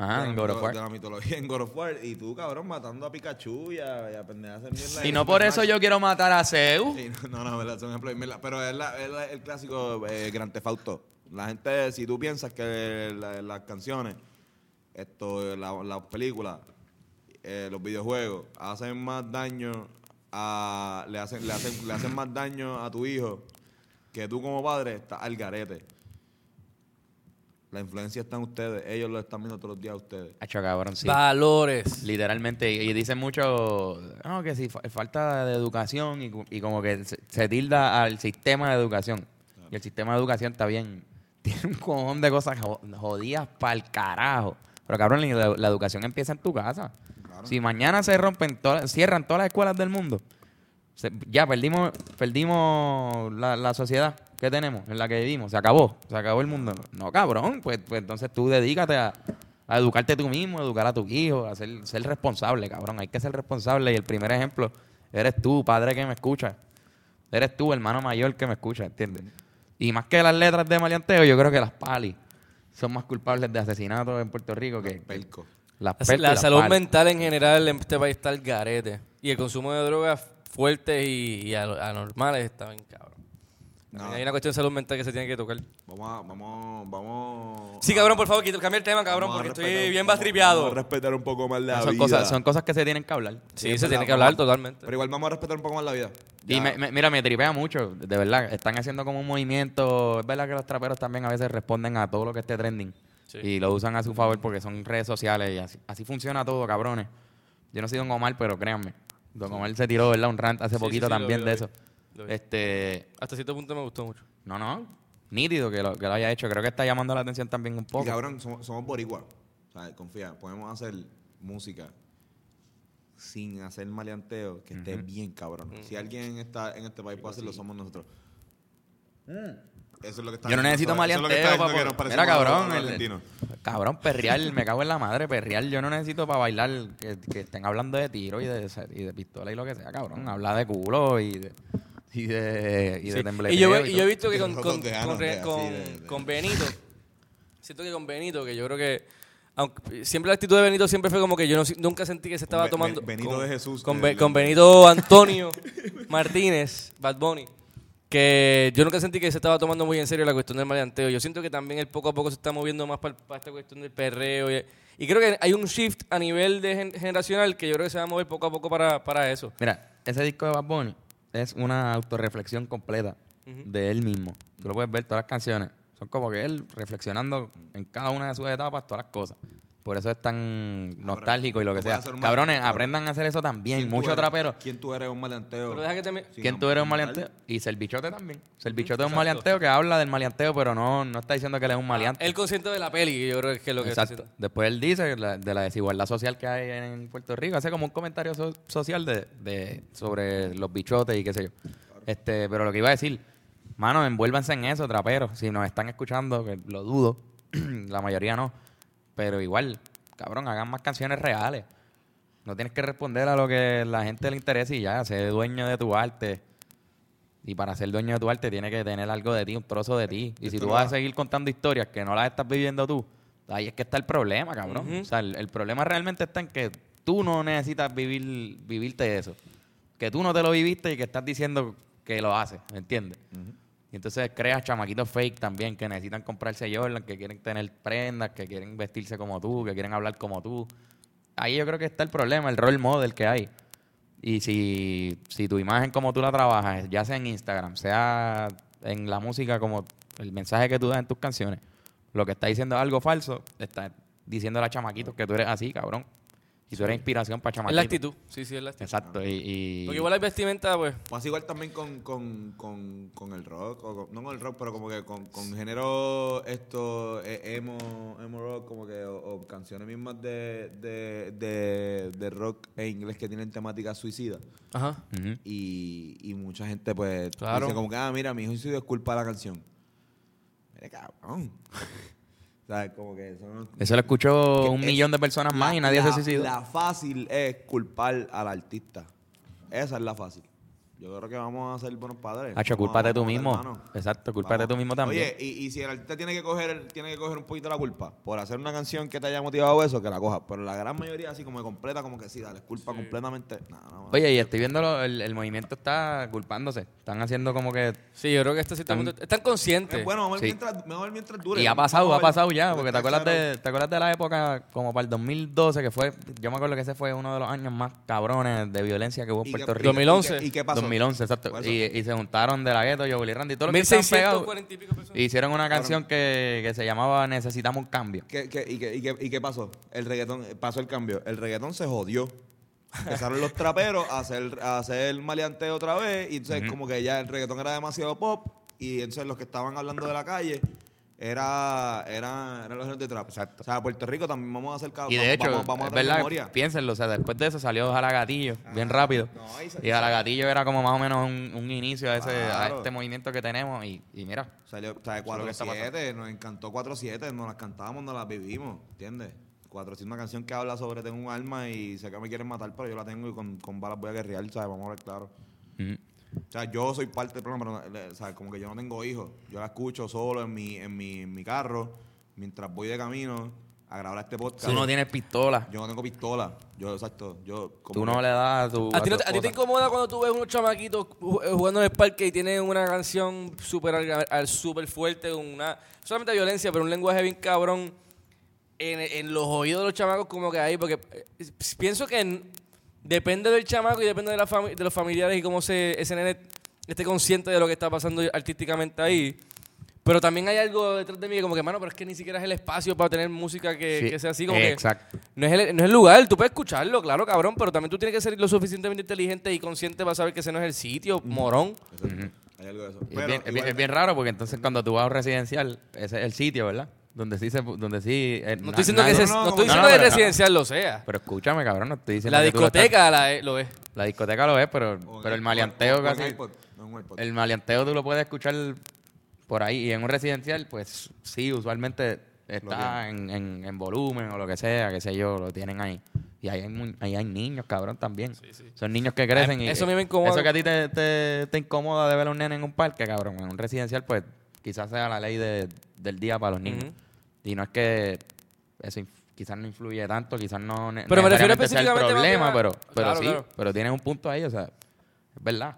Speaker 2: Ajá, en
Speaker 1: la
Speaker 2: God of War.
Speaker 1: de la mitología en God of War. Y tú, cabrón, matando a Pikachu y a, y a pendejas de mierda.
Speaker 2: Y
Speaker 1: en
Speaker 2: no por eso yo quiero matar a Zeus.
Speaker 1: Sí, no, no, verdad, son ejemplos. Pero es, la- es la- el clásico eh, Grand Theft Auto. La gente, si tú piensas que la- las canciones, esto, la- las películas, eh, los videojuegos hacen más daño a, le hacen, le hacen, le hacen más daño a tu hijo que tú como padre estás al garete. La influencia está en ustedes, ellos lo están viendo todos los días a ustedes.
Speaker 2: Hacho, cabrón, sí.
Speaker 4: Valores.
Speaker 2: Literalmente, y dicen mucho, no, que si fa- falta de educación y, y como que se, se tilda al sistema de educación. Y el sistema de educación está bien, tiene un cojón de cosas jo- jodidas para el carajo. Pero cabrón, la, la educación empieza en tu casa. Si mañana se rompen, todas, cierran todas las escuelas del mundo, se- ya perdimos, perdimos la, la sociedad que tenemos, en la que vivimos, se acabó, se acabó el mundo. No, cabrón, pues, pues entonces tú dedícate a, a educarte tú mismo, a educar a tus hijos, a ser, ser responsable, cabrón. Hay que ser responsable y el primer ejemplo eres tú, padre que me escucha. Eres tú, hermano mayor que me escucha, ¿entiendes? Y más que las letras de maleanteo, yo creo que las pali son más culpables de asesinatos en Puerto Rico que
Speaker 1: Pelco.
Speaker 4: La, salud mental en general en este país está al garete. Y el consumo de drogas fuertes y, anormales está bien cabrón.
Speaker 1: No.
Speaker 4: Hay una cuestión de salud mental que se tiene que tocar.
Speaker 1: Vamos a, vamos, vamos.
Speaker 4: Sí, cabrón, por favor, cambia el tema, cabrón,
Speaker 1: vamos
Speaker 4: porque estoy bien bastripeado.
Speaker 1: Vamos a respetar un poco más la
Speaker 2: son
Speaker 1: vida.
Speaker 2: cosas, son cosas que se tienen que hablar.
Speaker 4: Sí, se tiene que hablar totalmente.
Speaker 1: Pero igual vamos a respetar un poco más la vida.
Speaker 2: Y me- mira, me tripea mucho, de verdad. Están haciendo como un movimiento. Es verdad que los traperos también a veces responden a todo lo que esté trending.
Speaker 4: Sí.
Speaker 2: Y lo usan a su favor porque son redes sociales y así, así funciona todo, cabrones. Yo no soy Don Omar, pero créanme. Don Omar se tiró, ¿verdad? Un rant hace
Speaker 4: Sí,
Speaker 2: poquito
Speaker 4: sí, sí, lo
Speaker 2: también
Speaker 4: vi,
Speaker 2: de
Speaker 4: lo
Speaker 2: eso.
Speaker 4: vi, lo vi.
Speaker 2: Este,
Speaker 4: Hasta cierto punto me gustó mucho.
Speaker 2: no, no, nítido que lo, que lo haya hecho. Creo que está llamando la atención también un
Speaker 1: Y
Speaker 2: poco.
Speaker 1: cabrón, somos, somos boricuas. O sea, confía, podemos hacer música sin hacer maleanteo que esté bien cabrón. Si alguien está en este país puede hacerlo, somos nosotros. Eso es lo que está
Speaker 2: Yo no necesito maleanteo,
Speaker 1: nos
Speaker 2: Mira, cabrón. el- cabrón, perrear, me cago en la madre, perrear. Yo no necesito para bailar que, que estén hablando de tiro y de, y de pistola y lo que sea, cabrón. Habla de culo y de. Y de, y de
Speaker 4: Sí.
Speaker 2: tembleteo
Speaker 4: Y yo,
Speaker 2: y
Speaker 4: he visto que con, con, con, Benito, siento que con Benito, que yo creo que, aunque siempre la actitud de Benito siempre fue como que yo no- nunca sentí que se estaba tomando.
Speaker 1: Be- Benito
Speaker 4: con,
Speaker 1: de Jesús,
Speaker 4: con Benito Antonio Martínez, Bad Bunny, que yo nunca sentí que se estaba tomando muy en serio la cuestión del maleanteo. Yo siento que también él poco a poco se está moviendo más para, esta cuestión del perreo. Y, y creo que hay un shift a nivel de gen- generacional que yo creo que se va a mover poco a poco para, para eso.
Speaker 2: Mira, ese disco de Bad Bunny es una autorreflexión completa de él mismo. Tú lo puedes ver, todas las canciones. Son como que él reflexionando en cada una de sus etapas, todas las cosas. Por eso es tan nostálgico y lo que sea. Cabrones, aprendan a hacer eso también.
Speaker 1: ¿Quién tú
Speaker 2: Muchos traperos.
Speaker 1: ¿Quién tú eres un maleanteo?
Speaker 4: Pero deja que te me-
Speaker 1: Sin
Speaker 2: ¿Quién tú eres un maleanteo? Y Servichote también. Servichote es un maleanteo que habla del maleanteo, pero no, no está diciendo que él es un maleante.
Speaker 4: Él consciente de la peli, yo creo que es lo que
Speaker 2: Exacto. Después él dice de la desigualdad social que hay en Puerto Rico. Hace como un comentario so- social de, de- sobre los bichotes y qué sé yo. Este, pero lo que iba a decir, mano, envuélvanse en eso, traperos. Si nos están escuchando, que lo dudo, la mayoría no. Pero igual, cabrón, hagan más canciones reales. No tienes que responder a lo que la gente le interesa y ya, sé dueño de tu arte. Y para ser dueño de tu arte tiene que tener algo de ti, un trozo de ti. Y si tú vas a seguir contando historias que no las estás viviendo tú, ahí es que está el problema, cabrón. O sea, el, el problema realmente está en que tú no necesitas vivir vivirte eso. Que tú no te lo viviste y que estás diciendo que lo haces, ¿me entiendes? Y entonces creas chamaquitos fake también que necesitan comprarse Jordan, que quieren tener prendas, que quieren vestirse como tú, que quieren hablar como tú. Ahí yo creo que está el problema, el role model que hay. Y si, si tu imagen como tú la trabajas, ya sea en Instagram, sea en la música como el mensaje que tú das en tus canciones, lo que está diciendo es algo falso, está diciendo a chamaquitos que tú eres así, cabrón. Y tú eres inspiración para
Speaker 4: Es
Speaker 2: chamaquitos.
Speaker 4: la actitud. Sí, sí, es la actitud.
Speaker 2: Exacto. Y, y-
Speaker 4: Porque igual hay vestimenta, pues.
Speaker 1: Pasa igual también con, con, con, con el rock, o con- no con el rock, pero como que con, con género esto, eh, emo, emo rock, como que, o, o canciones mismas de, de, de, de rock en inglés que tienen temática suicida.
Speaker 4: Ajá.
Speaker 1: Y, y mucha gente pues
Speaker 4: Claro.
Speaker 1: dice como que, ah, mira, mi hijo suicidio es culpa de la canción. Mire, cabrón. ¿Sabes? Como que eso no-
Speaker 2: Eso lo escuchó un
Speaker 1: es-
Speaker 2: millón de personas más y nadie
Speaker 1: la-
Speaker 2: se suicidó.
Speaker 1: La fácil es culpar al artista. Esa es la fácil. Yo creo que vamos a ser buenos padres.
Speaker 2: Hacho, cúlpate tú mismo.
Speaker 1: hermanos.
Speaker 2: Exacto, cúlpate
Speaker 1: Vamos.
Speaker 2: tú mismo también.
Speaker 1: Oye, y, y si el artista tiene que coger tiene que coger un poquito la culpa por hacer una canción que te haya motivado eso, que la coja. Pero la gran mayoría así como que completa, como que sí, dale, culpa completamente. No, no, no.
Speaker 2: Oye, y estoy viendo lo- el, el movimiento está culpándose. Están haciendo como que...
Speaker 4: Sí, yo creo que este sí
Speaker 2: Tan-
Speaker 4: están conscientes.
Speaker 1: Es bueno, vamos a
Speaker 2: Sí.
Speaker 1: ver mientras, ver mientras dure.
Speaker 2: Y ha pasado, ha pasado ya, porque te acuerdas, de, te acuerdas de la época como para el 2012, que fue, yo me acuerdo que ese fue uno de los años más cabrones de violencia que hubo en
Speaker 1: ¿Y
Speaker 2: Puerto Rico.
Speaker 4: 2011.
Speaker 1: ¿Y qué, y qué pasó?
Speaker 2: 2011, exacto. Y, y se juntaron de la gueto, yo, Willy Randy, todos los que estaban pegados.
Speaker 4: 1640 y
Speaker 2: hicieron una canción que, que se llamaba Necesitamos un cambio.
Speaker 1: ¿Qué, qué- y, qué, y, qué, ¿Y qué pasó? El reggaetón, pasó el cambio. El reggaetón se jodió. Empezaron los traperos a hacer, a hacer el maleanteo otra vez. Y entonces, como que ya el reggaetón era demasiado pop. Y entonces, los que estaban hablando de la calle era, era, eran los géneros de trap.
Speaker 2: Exacto.
Speaker 1: O sea, Puerto Rico también vamos a hacer
Speaker 2: Y de hecho,
Speaker 1: vamos, vamos a
Speaker 2: es verdad,
Speaker 1: memoria.
Speaker 2: piénsenlo, o sea, después de eso salió Jalagatillo, bien rápido.
Speaker 1: no,
Speaker 2: y Jalagatillo era como más o menos un, un inicio a, ese, a este movimiento que tenemos. Y, y mira,
Speaker 1: Salió, o sea,
Speaker 2: es lo que está
Speaker 1: 4-7, nos encantó 4-7, nos las cantábamos, nos las vivimos, ¿entiendes? 4-7 una canción que habla sobre tengo un alma y sé que me quieren matar, pero yo la tengo y con, con balas voy a guerrear, ¿sabes? Vamos a ver claro.
Speaker 2: ujú.
Speaker 1: O sea, yo soy parte del problema, pero, eh, ¿sabes? Como que yo no tengo hijos. Yo la escucho solo en mi, en mi, en mi carro, mientras voy de camino a grabar este podcast.
Speaker 2: tú no tienes pistola,
Speaker 1: Yo no tengo pistola. Yo, exacto, yo... como
Speaker 2: tú
Speaker 1: que-
Speaker 2: no le das a tu.
Speaker 4: ¿A ti, no
Speaker 2: tu
Speaker 4: te, a ti te
Speaker 2: esposa.
Speaker 4: incomoda cuando tú ves unos chamaquitos ju- eh, jugando en el parque y tienen una canción súper al- al- súper fuerte, una solamente violencia, pero un lenguaje bien cabrón en, en los oídos de los chamacos como que ahí? Porque eh, pienso que en- depende del chamaco y depende de, la fami- de los familiares y cómo se, ese nene esté consciente de lo que está pasando artísticamente ahí. Pero también hay algo detrás de mí que como que, mano, pero es que ni siquiera es el espacio para tener música que,
Speaker 2: Sí,
Speaker 4: que sea así como que...
Speaker 2: Exacto.
Speaker 4: No es, el, no es el lugar, tú puedes escucharlo, claro, cabrón, pero también tú tienes que ser lo suficientemente inteligente y consciente para saber que ese no es el sitio, morón.
Speaker 1: Hay algo de eso.
Speaker 2: Y es,
Speaker 1: Pero
Speaker 2: bien, es bien-
Speaker 1: igual-
Speaker 2: es bien raro porque entonces cuando tú vas a un residencial, ese es el sitio, ¿verdad? Donde sí se, donde sí. eh,
Speaker 4: No
Speaker 2: na-
Speaker 4: estoy diciendo que, ese-
Speaker 1: no,
Speaker 4: estoy
Speaker 1: no,
Speaker 4: diciendo
Speaker 2: no,
Speaker 4: que
Speaker 2: pero-
Speaker 4: residencial lo sea.
Speaker 2: Pero escúchame, cabrón, no estoy diciendo
Speaker 4: La
Speaker 2: que tú lo estás-
Speaker 4: discoteca la es- lo es.
Speaker 2: La discoteca lo es, pero,
Speaker 1: o en
Speaker 2: pero el maleanteo
Speaker 1: o- o en
Speaker 2: casi.
Speaker 1: iPod, no en un iPod.
Speaker 2: El maleanteo tú lo puedes escuchar por ahí. Y en un residencial, pues sí, usualmente está en, en, en volumen o lo que sea, qué sé yo, lo tienen ahí. Y ahí hay, mu- ahí hay niños, cabrón, también. Son niños que crecen.
Speaker 4: Ay,
Speaker 2: y
Speaker 4: eso a mí me incomoda.
Speaker 2: Eso que a ti te, te, te incomoda de ver a un nene en un parque, cabrón, en un residencial, pues quizás sea la ley de- del día para los niños.
Speaker 4: Ujú.
Speaker 2: Y no es que eso quizás no influye tanto, quizás no
Speaker 4: Pero me refiero
Speaker 2: el
Speaker 4: específicamente más
Speaker 2: problema, pero, pero
Speaker 4: Claro,
Speaker 2: sí,
Speaker 4: claro.
Speaker 2: pero tienes un punto ahí, o sea, es verdad.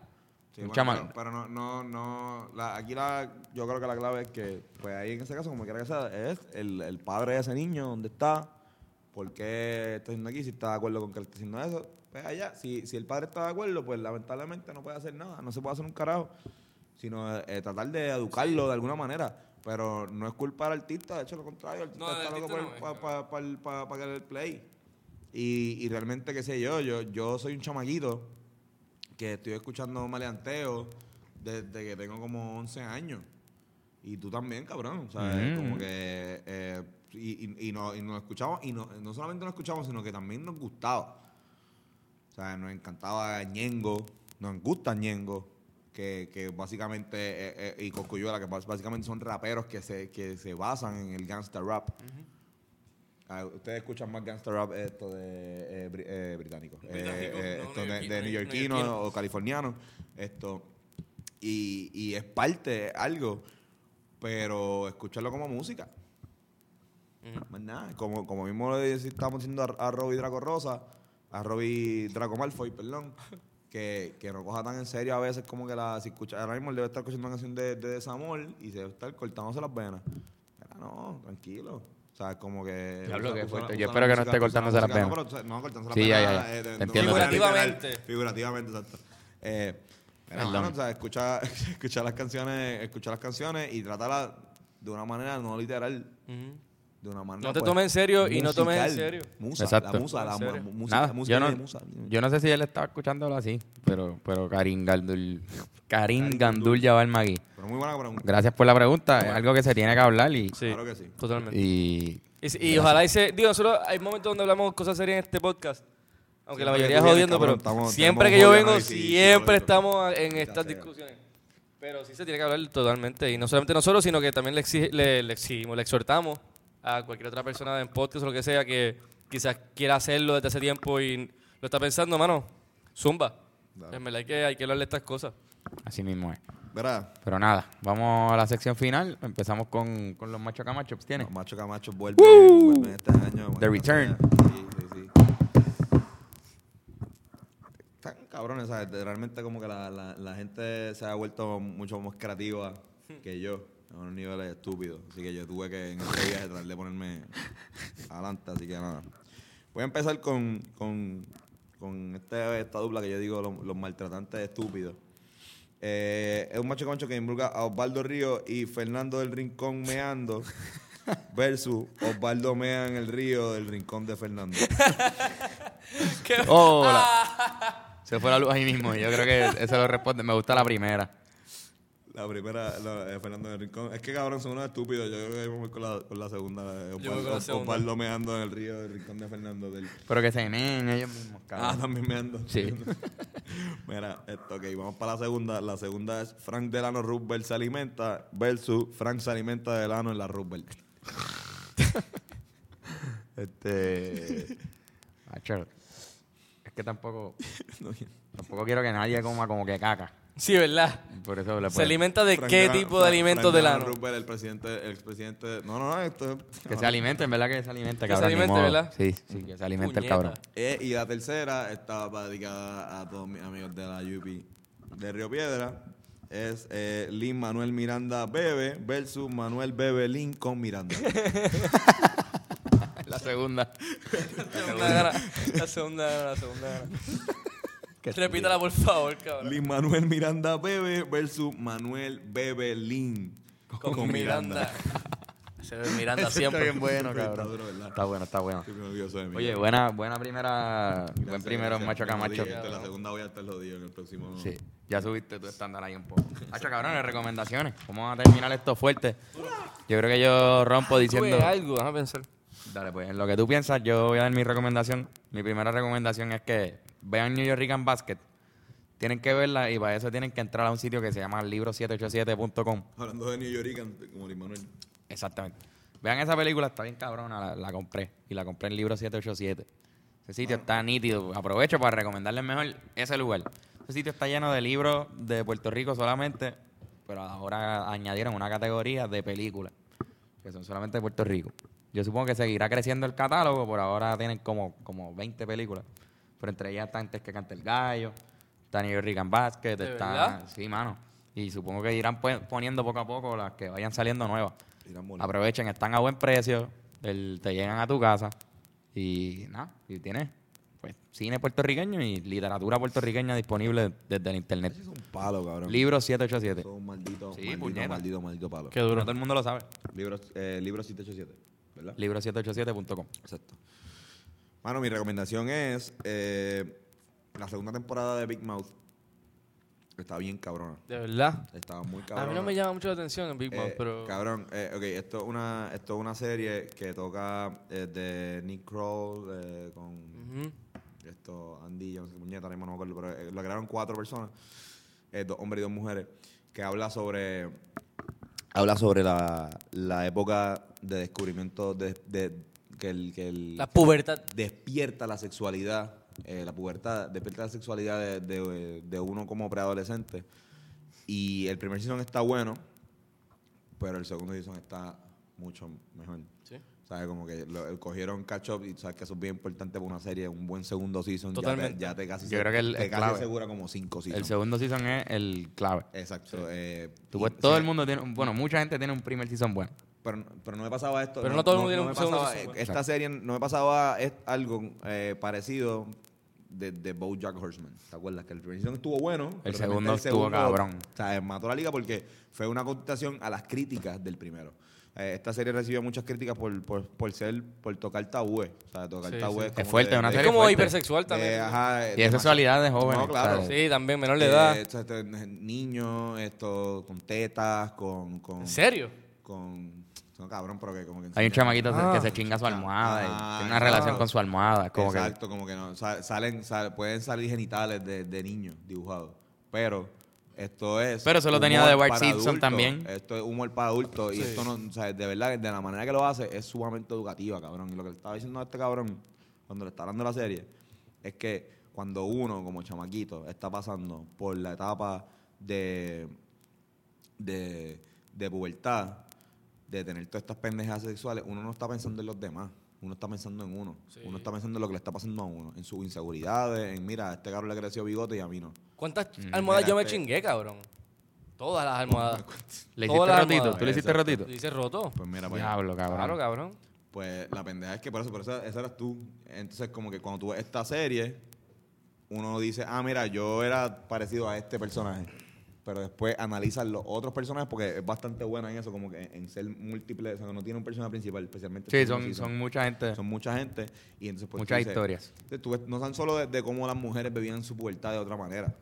Speaker 1: Sí,
Speaker 2: Un
Speaker 1: bueno, pero no, no, no, la- aquí la, yo creo que la clave es que, pues ahí en ese caso, como quiera que sea, es el, el padre de ese niño, dónde está, por qué está haciendo aquí, si está de acuerdo con que él está haciendo eso, pues allá, si, si el padre está de acuerdo, pues lamentablemente no puede hacer nada, no se puede hacer un carajo, sino eh, tratar de educarlo de alguna manera, pero no es culpa del artista, de hecho lo contrario, el artista
Speaker 4: No,
Speaker 1: está loco
Speaker 4: no,
Speaker 1: para
Speaker 4: es,
Speaker 1: pa, pa, pa- pa que le dé el play. Y, y realmente, qué sé yo, yo, yo soy un chamaquito que estoy escuchando maleanteo desde que tengo como 11 años. Y tú también, cabrón. O sea,
Speaker 2: Mm.
Speaker 1: como que... eh, y, y, y no, y nos escuchamos, y no, no solamente nos escuchamos, sino que también nos gustaba. O sea, nos encantaba Ñengo, nos gusta Ñengo, que, que básicamente, eh, eh, y Cocuyuela, que básicamente son raperos que se, que se basan en el gangster rap. Ah, Ustedes escuchan más gangster rap esto de eh, eh, británico, eh,
Speaker 4: Británico,
Speaker 1: eh,
Speaker 4: no,
Speaker 1: esto de,
Speaker 4: neoyorquino,
Speaker 1: de neoyorquino
Speaker 4: neoyorquino.
Speaker 1: o californiano, esto y, y es parte algo, pero escucharlo como música. Más nada, como, como mismo le estábamos diciendo a, a Robbie Draco Rosa, a Robbie Draco Malfoy, perdón, que, que no coja tan en serio a veces como que la, si escucha, ahora mismo él debe estar escuchando una canción de, de desamor y se debe estar cortándose las venas. Mira, no, tranquilo. O sea, como que...
Speaker 2: Diablo, qué
Speaker 1: usa-
Speaker 2: fuerte.
Speaker 1: usa
Speaker 2: Yo espero que no esté cortándose
Speaker 1: la
Speaker 2: las venas.
Speaker 1: No, pero, no, cortándose las
Speaker 2: Sí, ya,
Speaker 1: venas.
Speaker 2: ya, ya.
Speaker 1: eh,
Speaker 2: Te entiendo.
Speaker 4: Figurativamente.
Speaker 1: literal. Figurativamente, exacto. Eh, o sea, escucha, escucha las canciones, escucha las canciones y tratarlas de una manera no literal,
Speaker 4: Ujú.
Speaker 1: De una manera
Speaker 4: No te
Speaker 1: pues,
Speaker 4: tomes en serio y no tomes en
Speaker 1: musical.
Speaker 4: serio.
Speaker 1: Musa,
Speaker 2: Exacto.
Speaker 1: la musa, la
Speaker 4: En serio.
Speaker 1: mu- música,
Speaker 2: Nada,
Speaker 1: música
Speaker 2: yo no,
Speaker 1: de musa.
Speaker 2: yo no sé si él estaba escuchándolo así, pero, pero Karim Gandul, Karim Gandul Jabal Magui.
Speaker 1: Pero muy buena pregunta.
Speaker 2: Gracias por la pregunta, es algo que se tiene que hablar y,
Speaker 4: Sí,
Speaker 1: Claro que sí.
Speaker 4: totalmente.
Speaker 2: y
Speaker 4: Y, si- y ojalá y se... Digo, nosotros hay momentos donde hablamos cosas serias en este podcast. Aunque la
Speaker 1: Siempre que
Speaker 4: mayoría es
Speaker 1: tú vienes,
Speaker 4: jodiendo,
Speaker 1: cabrón,
Speaker 4: pero
Speaker 1: estamos-
Speaker 4: siempre
Speaker 1: tenemos
Speaker 4: que yo
Speaker 1: un
Speaker 4: vengo,
Speaker 1: análisis
Speaker 4: siempre estamos en estas
Speaker 1: sea.
Speaker 4: discusiones. Pero sí se tiene que hablar totalmente. Y no solamente nosotros, sino que también le, exige- le, le exigimos, le exhortamos a cualquier otra persona en podcast o lo que sea que quizás quiera hacerlo desde hace tiempo y lo está pensando, mano. Zumba.
Speaker 1: Dale.
Speaker 4: En verdad hay que, hay que hablarle de estas cosas.
Speaker 2: así mismo es.
Speaker 1: Verá,
Speaker 2: Pero nada, vamos a la sección final. Empezamos con, con los macho camachos. ¿Tienes?
Speaker 1: los machos camachos vuelven, vuelven este año.
Speaker 2: The Return.
Speaker 1: Sí, sí, sí. Están cabrones, ¿sabes? Realmente como que la, la, la gente se ha vuelto mucho más creativa que yo. A unos niveles estúpidos. Así que yo tuve que en este viaje tratar de ponerme adelante. Así que nada. Voy a empezar con, con, con este, esta dupla que yo digo, los, los maltratantes estúpidos. Eh, es un macho concho que involucra a Osvaldo Río y Fernando del Rincón meando versus Osvaldo mea en el río del Rincón de Fernando.
Speaker 2: Hola. Se fue la luz ahí mismo. Yo creo que eso lo responde. Me gusta la primera.
Speaker 1: La primera, la, eh, Fernando del Rincón. Es que cabrón, son unos estúpidos. Yo creo que voy con la, con la segunda. eh,
Speaker 4: Yo voy con la
Speaker 1: Osvaldo,
Speaker 4: segunda.
Speaker 1: Osvaldo meando en el río del Rincón de Fernando. Del,
Speaker 2: Pero que se meen ellos mismos,
Speaker 1: ah,
Speaker 2: cabrón.
Speaker 1: también meando.
Speaker 2: Sí.
Speaker 1: Mira, esto, ok, vamos para la segunda. La segunda es Frank Delano Roosevelt se alimenta versus Frank se alimenta de Delano en la Roosevelt.
Speaker 2: Este. Macho, Es que tampoco. Tampoco quiero que nadie coma como que caca.
Speaker 4: Sí, ¿verdad?
Speaker 2: Por eso le
Speaker 4: ¿Se alimenta de
Speaker 1: Frank
Speaker 4: qué tipo de
Speaker 1: Frank-
Speaker 4: alimentos
Speaker 1: Frank
Speaker 4: del ano?
Speaker 1: El presidente, el expresidente. No, no, no, esto es-
Speaker 2: Que se alimenten, ¿verdad? Que se alimente,
Speaker 4: Que se
Speaker 2: cabrón. ni
Speaker 4: alimente,
Speaker 2: modo.
Speaker 4: ¿verdad?
Speaker 2: Sí, sí, que se alimente el
Speaker 4: Puñeta.
Speaker 2: cabrón.
Speaker 1: Eh, y la tercera estaba dedicada a todos mis amigos de la UP de Río Piedra. Es eh, Lin Manuel Miranda Bebe versus Manuel Bebe Lin con Miranda.
Speaker 2: La segunda.
Speaker 4: La segunda gana, la segunda gana, la segunda gana. Repítala, por favor, cabrón.
Speaker 1: Lin Manuel Miranda Bebe versus Manuel Bebe Lin
Speaker 4: Con, Miranda. Se ve Miranda
Speaker 2: Está
Speaker 4: siempre.
Speaker 2: bien bueno,
Speaker 1: Está
Speaker 2: cabrón.
Speaker 1: duro, ¿verdad?
Speaker 2: Está bueno, está bueno. Oye, buena, buena primera. buen primero
Speaker 1: gracias.
Speaker 2: macho
Speaker 1: jodí, este, La segunda voy a estar jodido en el próximo.
Speaker 2: Sí, ya subiste tu estándar ahí un poco. Hacho, cabrones, recomendaciones. Vamos a terminar esto fuerte. Yo creo que yo rompo diciendo.
Speaker 4: Algo, déjame pensar.
Speaker 2: Dale, pues en lo que tú piensas, yo voy a dar mi recomendación. Mi primera recomendación es que vean New York Basket. tienen que verla y para eso tienen que entrar a un sitio que se llama libro787.com.
Speaker 1: Hablando de New York, como Luis Manuel.
Speaker 2: Exactamente. Vean esa película, está bien cabrona, la, la compré. Y la compré en libro 787. Ese sitio está nítido. Aprovecho para recomendarles mejor ese lugar. Ese sitio está lleno de libros de Puerto Rico solamente, pero ahora añadieron una categoría de películas, que son solamente de Puerto Rico. Yo supongo que seguirá creciendo el catálogo, por ahora tienen como, como 20 películas. Pero entre ellas está Antes que cante el gallo, está New York Rican Basket,
Speaker 4: ¿De
Speaker 2: está...
Speaker 4: verdad?
Speaker 2: Sí, mano. Y supongo que irán poniendo poco a poco las que vayan saliendo nuevas. Aprovechen, están a buen precio, el- te llegan a tu casa y nada, y tienes pues cine puertorriqueño y literatura puertorriqueña disponible desde el internet.
Speaker 1: Es un palo, cabrón.
Speaker 2: Libro 787.
Speaker 1: Son un maldito,
Speaker 2: Sí,
Speaker 1: maldito, maldito, maldito palo.
Speaker 4: Qué
Speaker 2: No
Speaker 4: duro.
Speaker 2: todo el mundo lo sabe.
Speaker 1: Libro, eh, libro 787, ¿verdad?
Speaker 2: Libro787.com.
Speaker 1: Exacto. Mano, mi recomendación es eh, la segunda temporada de Big Mouth. Está bien cabrona.
Speaker 4: De verdad.
Speaker 1: Estaba muy
Speaker 4: A
Speaker 1: cabrona.
Speaker 4: mí no me llama mucho la atención en Big Mouth,
Speaker 1: Eh,
Speaker 4: pero...
Speaker 1: Cabrón, eh, ok, esto es una, esto es una serie que toca eh, de Nick Kroll eh, con esto, Andy, yo no sé mismo no me acuerdo, pero eh, lo crearon cuatro personas, eh, dos hombres y dos mujeres, que habla sobre habla sobre la, la época de descubrimiento de, de- que el, que el
Speaker 4: La pubertad.
Speaker 1: despierta la sexualidad, eh, la pubertad, despierta la sexualidad de, de- de uno como preadolescente. Y el primer season está bueno, pero el segundo season está mucho mejor.
Speaker 4: Sí.
Speaker 1: ¿Sabes? Como que lo, cogieron catch up y sabes que eso es bien importante para una serie, un buen segundo season. ya te-
Speaker 4: Totalmente.
Speaker 1: Ya te, casi,
Speaker 2: Yo
Speaker 1: se-
Speaker 2: creo que el-
Speaker 1: te
Speaker 2: el
Speaker 1: casi
Speaker 2: clave.
Speaker 1: asegura como cinco seasons.
Speaker 2: El segundo season es el clave.
Speaker 1: Exacto. eh,
Speaker 2: Tú
Speaker 1: y-
Speaker 2: ves, todo
Speaker 1: sí,
Speaker 2: el mundo tiene, bueno, mucha gente tiene un primer season bueno.
Speaker 1: Pero, pero no me pasaba esto.
Speaker 4: Pero no todo el mundo tiene
Speaker 1: me
Speaker 4: un segundo
Speaker 1: pasaba-
Speaker 4: season.
Speaker 1: Esta
Speaker 2: Exacto.
Speaker 1: serie no me pasaba algo eh, parecido de, de BoJack Horseman. ¿Te acuerdas? Que el primer season estuvo bueno. repente
Speaker 2: segundo estuvo cabrón.
Speaker 1: O sea, mató la liga porque fue una contestación a las críticas del primero. Eh, esta serie recibió muchas críticas por, por, por ser, por tocar tabúes. O sea, tocar
Speaker 4: Sí,
Speaker 1: tabúes
Speaker 4: sí.
Speaker 2: Es fuerte,
Speaker 1: de-
Speaker 2: una
Speaker 1: de-
Speaker 4: Es
Speaker 2: serie
Speaker 4: como
Speaker 2: fuerte.
Speaker 4: hipersexual también.
Speaker 1: ajá,
Speaker 2: Y es sexualidad de jóvenes.
Speaker 1: No, claro.
Speaker 4: Sí, también, menor de edad.
Speaker 1: Eh, esto- esto- niños, esto, con tetas, con... con
Speaker 4: ¿En serio?
Speaker 1: con no, cabrón, pero que como que
Speaker 2: Hay un chamaquito
Speaker 4: Ah.
Speaker 2: que se chinga su almohada y tiene una
Speaker 1: ah.
Speaker 2: relación con su almohada. Como
Speaker 1: Exacto, como que no. sa- Salen, sal- pueden salir genitales de, de niños dibujados. Pero esto es.
Speaker 2: Pero eso lo tenía de Bart Simpson
Speaker 1: adultos.
Speaker 2: también.
Speaker 1: Esto es humor para adultos. Y esto no. O sea, de verdad, de la manera que lo hace, es sumamente educativa, cabrón. Y lo que le estaba diciendo a este cabrón, cuando le está hablando la serie, es que cuando uno, como chamaquito, está pasando por la etapa de. de, de pubertad, de tener todas estas pendejas sexuales, uno no está pensando en los demás. Uno está pensando en uno.
Speaker 4: Sí.
Speaker 1: Uno está pensando en lo que le está pasando a uno. En sus inseguridades, en mira, a este cabrón le creció bigote y a mí no.
Speaker 4: ¿Cuántas almohadas
Speaker 1: Mira,
Speaker 4: yo me
Speaker 1: este-
Speaker 4: chingué, cabrón? Todas las almohadas.
Speaker 2: Le hiciste
Speaker 4: las
Speaker 2: rotito.
Speaker 4: almohadas.
Speaker 2: ¿Tú le hiciste
Speaker 1: Exacto.
Speaker 2: rotito?
Speaker 4: ¿Dice roto?
Speaker 1: Pues mira, pues,
Speaker 2: Diablo, cabrón.
Speaker 4: Claro, cabrón.
Speaker 1: pues la pendeja es que por eso, por eso esa eras tú. Entonces, como que cuando tú ves esta serie, uno dice, ah, mira, yo era parecido a este personaje. Pero después analizas los otros personajes porque es bastante buena en eso, como que en ser múltiple, o sea, que no tiene un personaje principal, especialmente.
Speaker 2: Sí, son, son mucha gente.
Speaker 1: Son mucha gente y entonces pues,
Speaker 2: Muchas
Speaker 1: dices-
Speaker 2: historias.
Speaker 1: entonces, tú ves- no tan solo de, de cómo las mujeres bebían su pubertad de otra manera,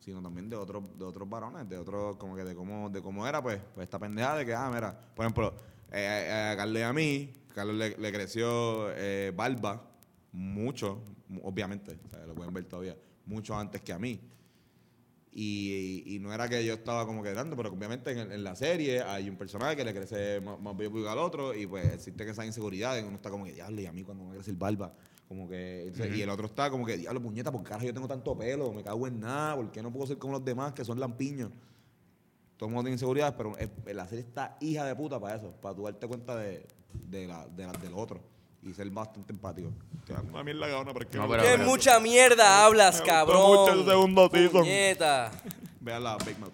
Speaker 1: sino también de otros de otros varones, de otros como que de cómo de cómo era pues, pues esta pendeja de que ah mira, por ejemplo, eh, eh, a Carlos y a mí, Carlos le, le creció eh, barba mucho, mu- obviamente, o sea, lo pueden ver todavía, mucho antes que a mí. Y, y no era que yo estaba como que dando, pero obviamente en, en la serie hay un personaje que le crece más, más que al otro y pues existe esa inseguridad y uno está como que, diablo, y a mí cuando me va a crecer barba, como que, y el otro está como que, diablo, puñeta, ¿por qué carajo yo tengo tanto pelo? Me cago en nada, ¿por qué no puedo ser como los demás que son lampiños? Todo el mundo tiene inseguridades, pero es- la serie está hija de puta para eso, para tú darte cuenta de, de, la, de la- del otro y ser bastante empático.
Speaker 6: Una mierda cabrona, pero es que
Speaker 2: No,
Speaker 6: me
Speaker 2: pero-
Speaker 6: gusta
Speaker 4: ¡Qué
Speaker 6: eso.
Speaker 4: mucha mierda hablas,
Speaker 6: Me gustó
Speaker 4: cabrón!
Speaker 6: mucho el segundo season.
Speaker 4: Puñeta.
Speaker 1: Vean la Big Mouth.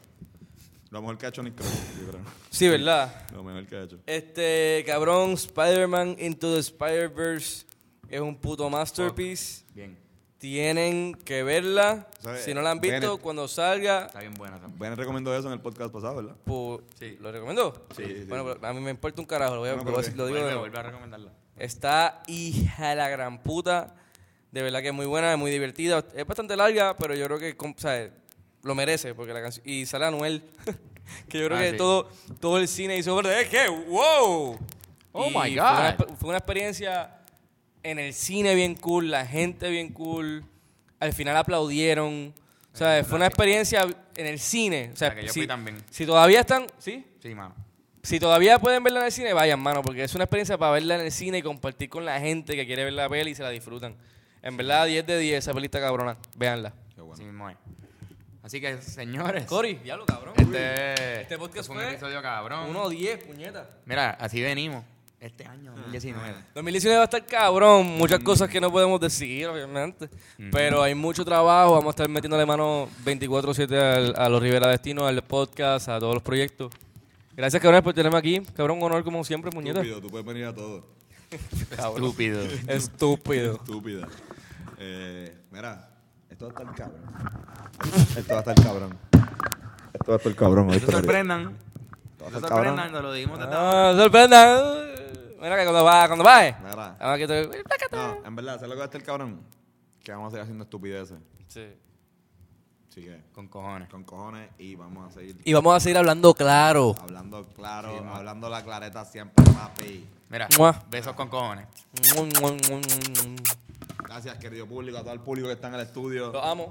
Speaker 1: Lo mejor que ha hecho Nick Kroll, yo creo.
Speaker 4: Sí, ¿verdad?
Speaker 1: Lo mejor que ha hecho.
Speaker 4: Este, cabrón, Spider-Man Into the Spider-Verse es un puto masterpiece.
Speaker 2: Bien.
Speaker 4: Tienen que verla.
Speaker 1: ¿Sabe?
Speaker 4: Si no la han visto,
Speaker 1: Bennett.
Speaker 4: cuando salga,
Speaker 2: Está bien buena también.
Speaker 1: Ben recomendó eso en el podcast pasado, ¿verdad?
Speaker 4: pu-
Speaker 2: Sí.
Speaker 4: ¿lo recomiendo?
Speaker 1: Sí, sí.
Speaker 4: Bueno, pero a mí me importa un carajo, lo, voy a-
Speaker 1: No,
Speaker 4: lo voy a- lo digo de
Speaker 2: Vuelve,
Speaker 4: nuevo.
Speaker 2: vuelve a recomendarla.
Speaker 4: Está hija de la gran puta. De verdad que es muy buena, es muy divertida. Es bastante larga, pero yo creo que ¿sabes? lo merece. porque la canción Y sale Anuel. que yo creo
Speaker 2: Ah,
Speaker 4: que
Speaker 2: sí.
Speaker 4: todo, todo el cine hizo ver de que ¡Wow!
Speaker 2: Oh
Speaker 4: Y
Speaker 2: my
Speaker 4: fue
Speaker 2: God.
Speaker 4: una Fue una, experiencia en el cine bien cool, la gente bien cool. Al final aplaudieron. O sea, fue una experiencia en el cine. O sea,
Speaker 2: La que yo
Speaker 4: si,
Speaker 2: fui también.
Speaker 4: si todavía están, ¿sí?
Speaker 2: Sí, mano.
Speaker 4: Si todavía pueden verla en el cine, vayan, mano, porque es una experiencia para verla en el cine y compartir con la gente que quiere ver la peli y se la disfrutan. En verdad, 10 de 10, esa pelita cabrona. Véanla.
Speaker 1: Qué bueno.
Speaker 2: Así mismo es. Así que, señores.
Speaker 4: Cory, diablo, cabrón.
Speaker 2: Este,
Speaker 4: Este podcast
Speaker 2: fue un episodio cabrón.
Speaker 4: 1-10, puñeta.
Speaker 2: Mira, así venimos. Este año, 2019.
Speaker 4: 2019 va a estar cabrón, muchas cosas que no podemos decir, obviamente. Pero hay mucho trabajo, vamos a estar metiéndole mano 24-7 al- a los Rivera Destino, al podcast, a todos los proyectos. Gracias, cabrón, por tenerme aquí. Cabrón, un honor como siempre, puñeta.
Speaker 1: Estúpido, tú puedes venir a todo.
Speaker 2: Estúpido.
Speaker 4: Estúpido.
Speaker 1: Estúpida. Eh, mira, esto va a estar cabrón. Esto va a estar cabrón. Esto va a estar cabrón.
Speaker 2: No
Speaker 1: ¿oíste,
Speaker 2: se sorprendan. No se sorprendan, nos lo dijimos ahora.
Speaker 4: Ah, sorprenda. Mira que cuando va, cuando va,
Speaker 1: Mira.
Speaker 4: Ahora que te...
Speaker 1: No, en verdad, ¿sabes lo que va a estar cabrón? Que vamos a seguir haciendo estupideces.
Speaker 4: Sí.
Speaker 1: Que,
Speaker 2: Con cojones.
Speaker 1: con cojones y vamos a seguir
Speaker 4: Y vamos a seguir hablando claro.
Speaker 1: hablando claro,
Speaker 2: Sí,
Speaker 1: hablando la clareta siempre, papi.
Speaker 2: Mira,
Speaker 4: Mua.
Speaker 2: besos con cojones.
Speaker 1: Gracias, querido público, a todo el público que está en el estudio.
Speaker 4: Los amo.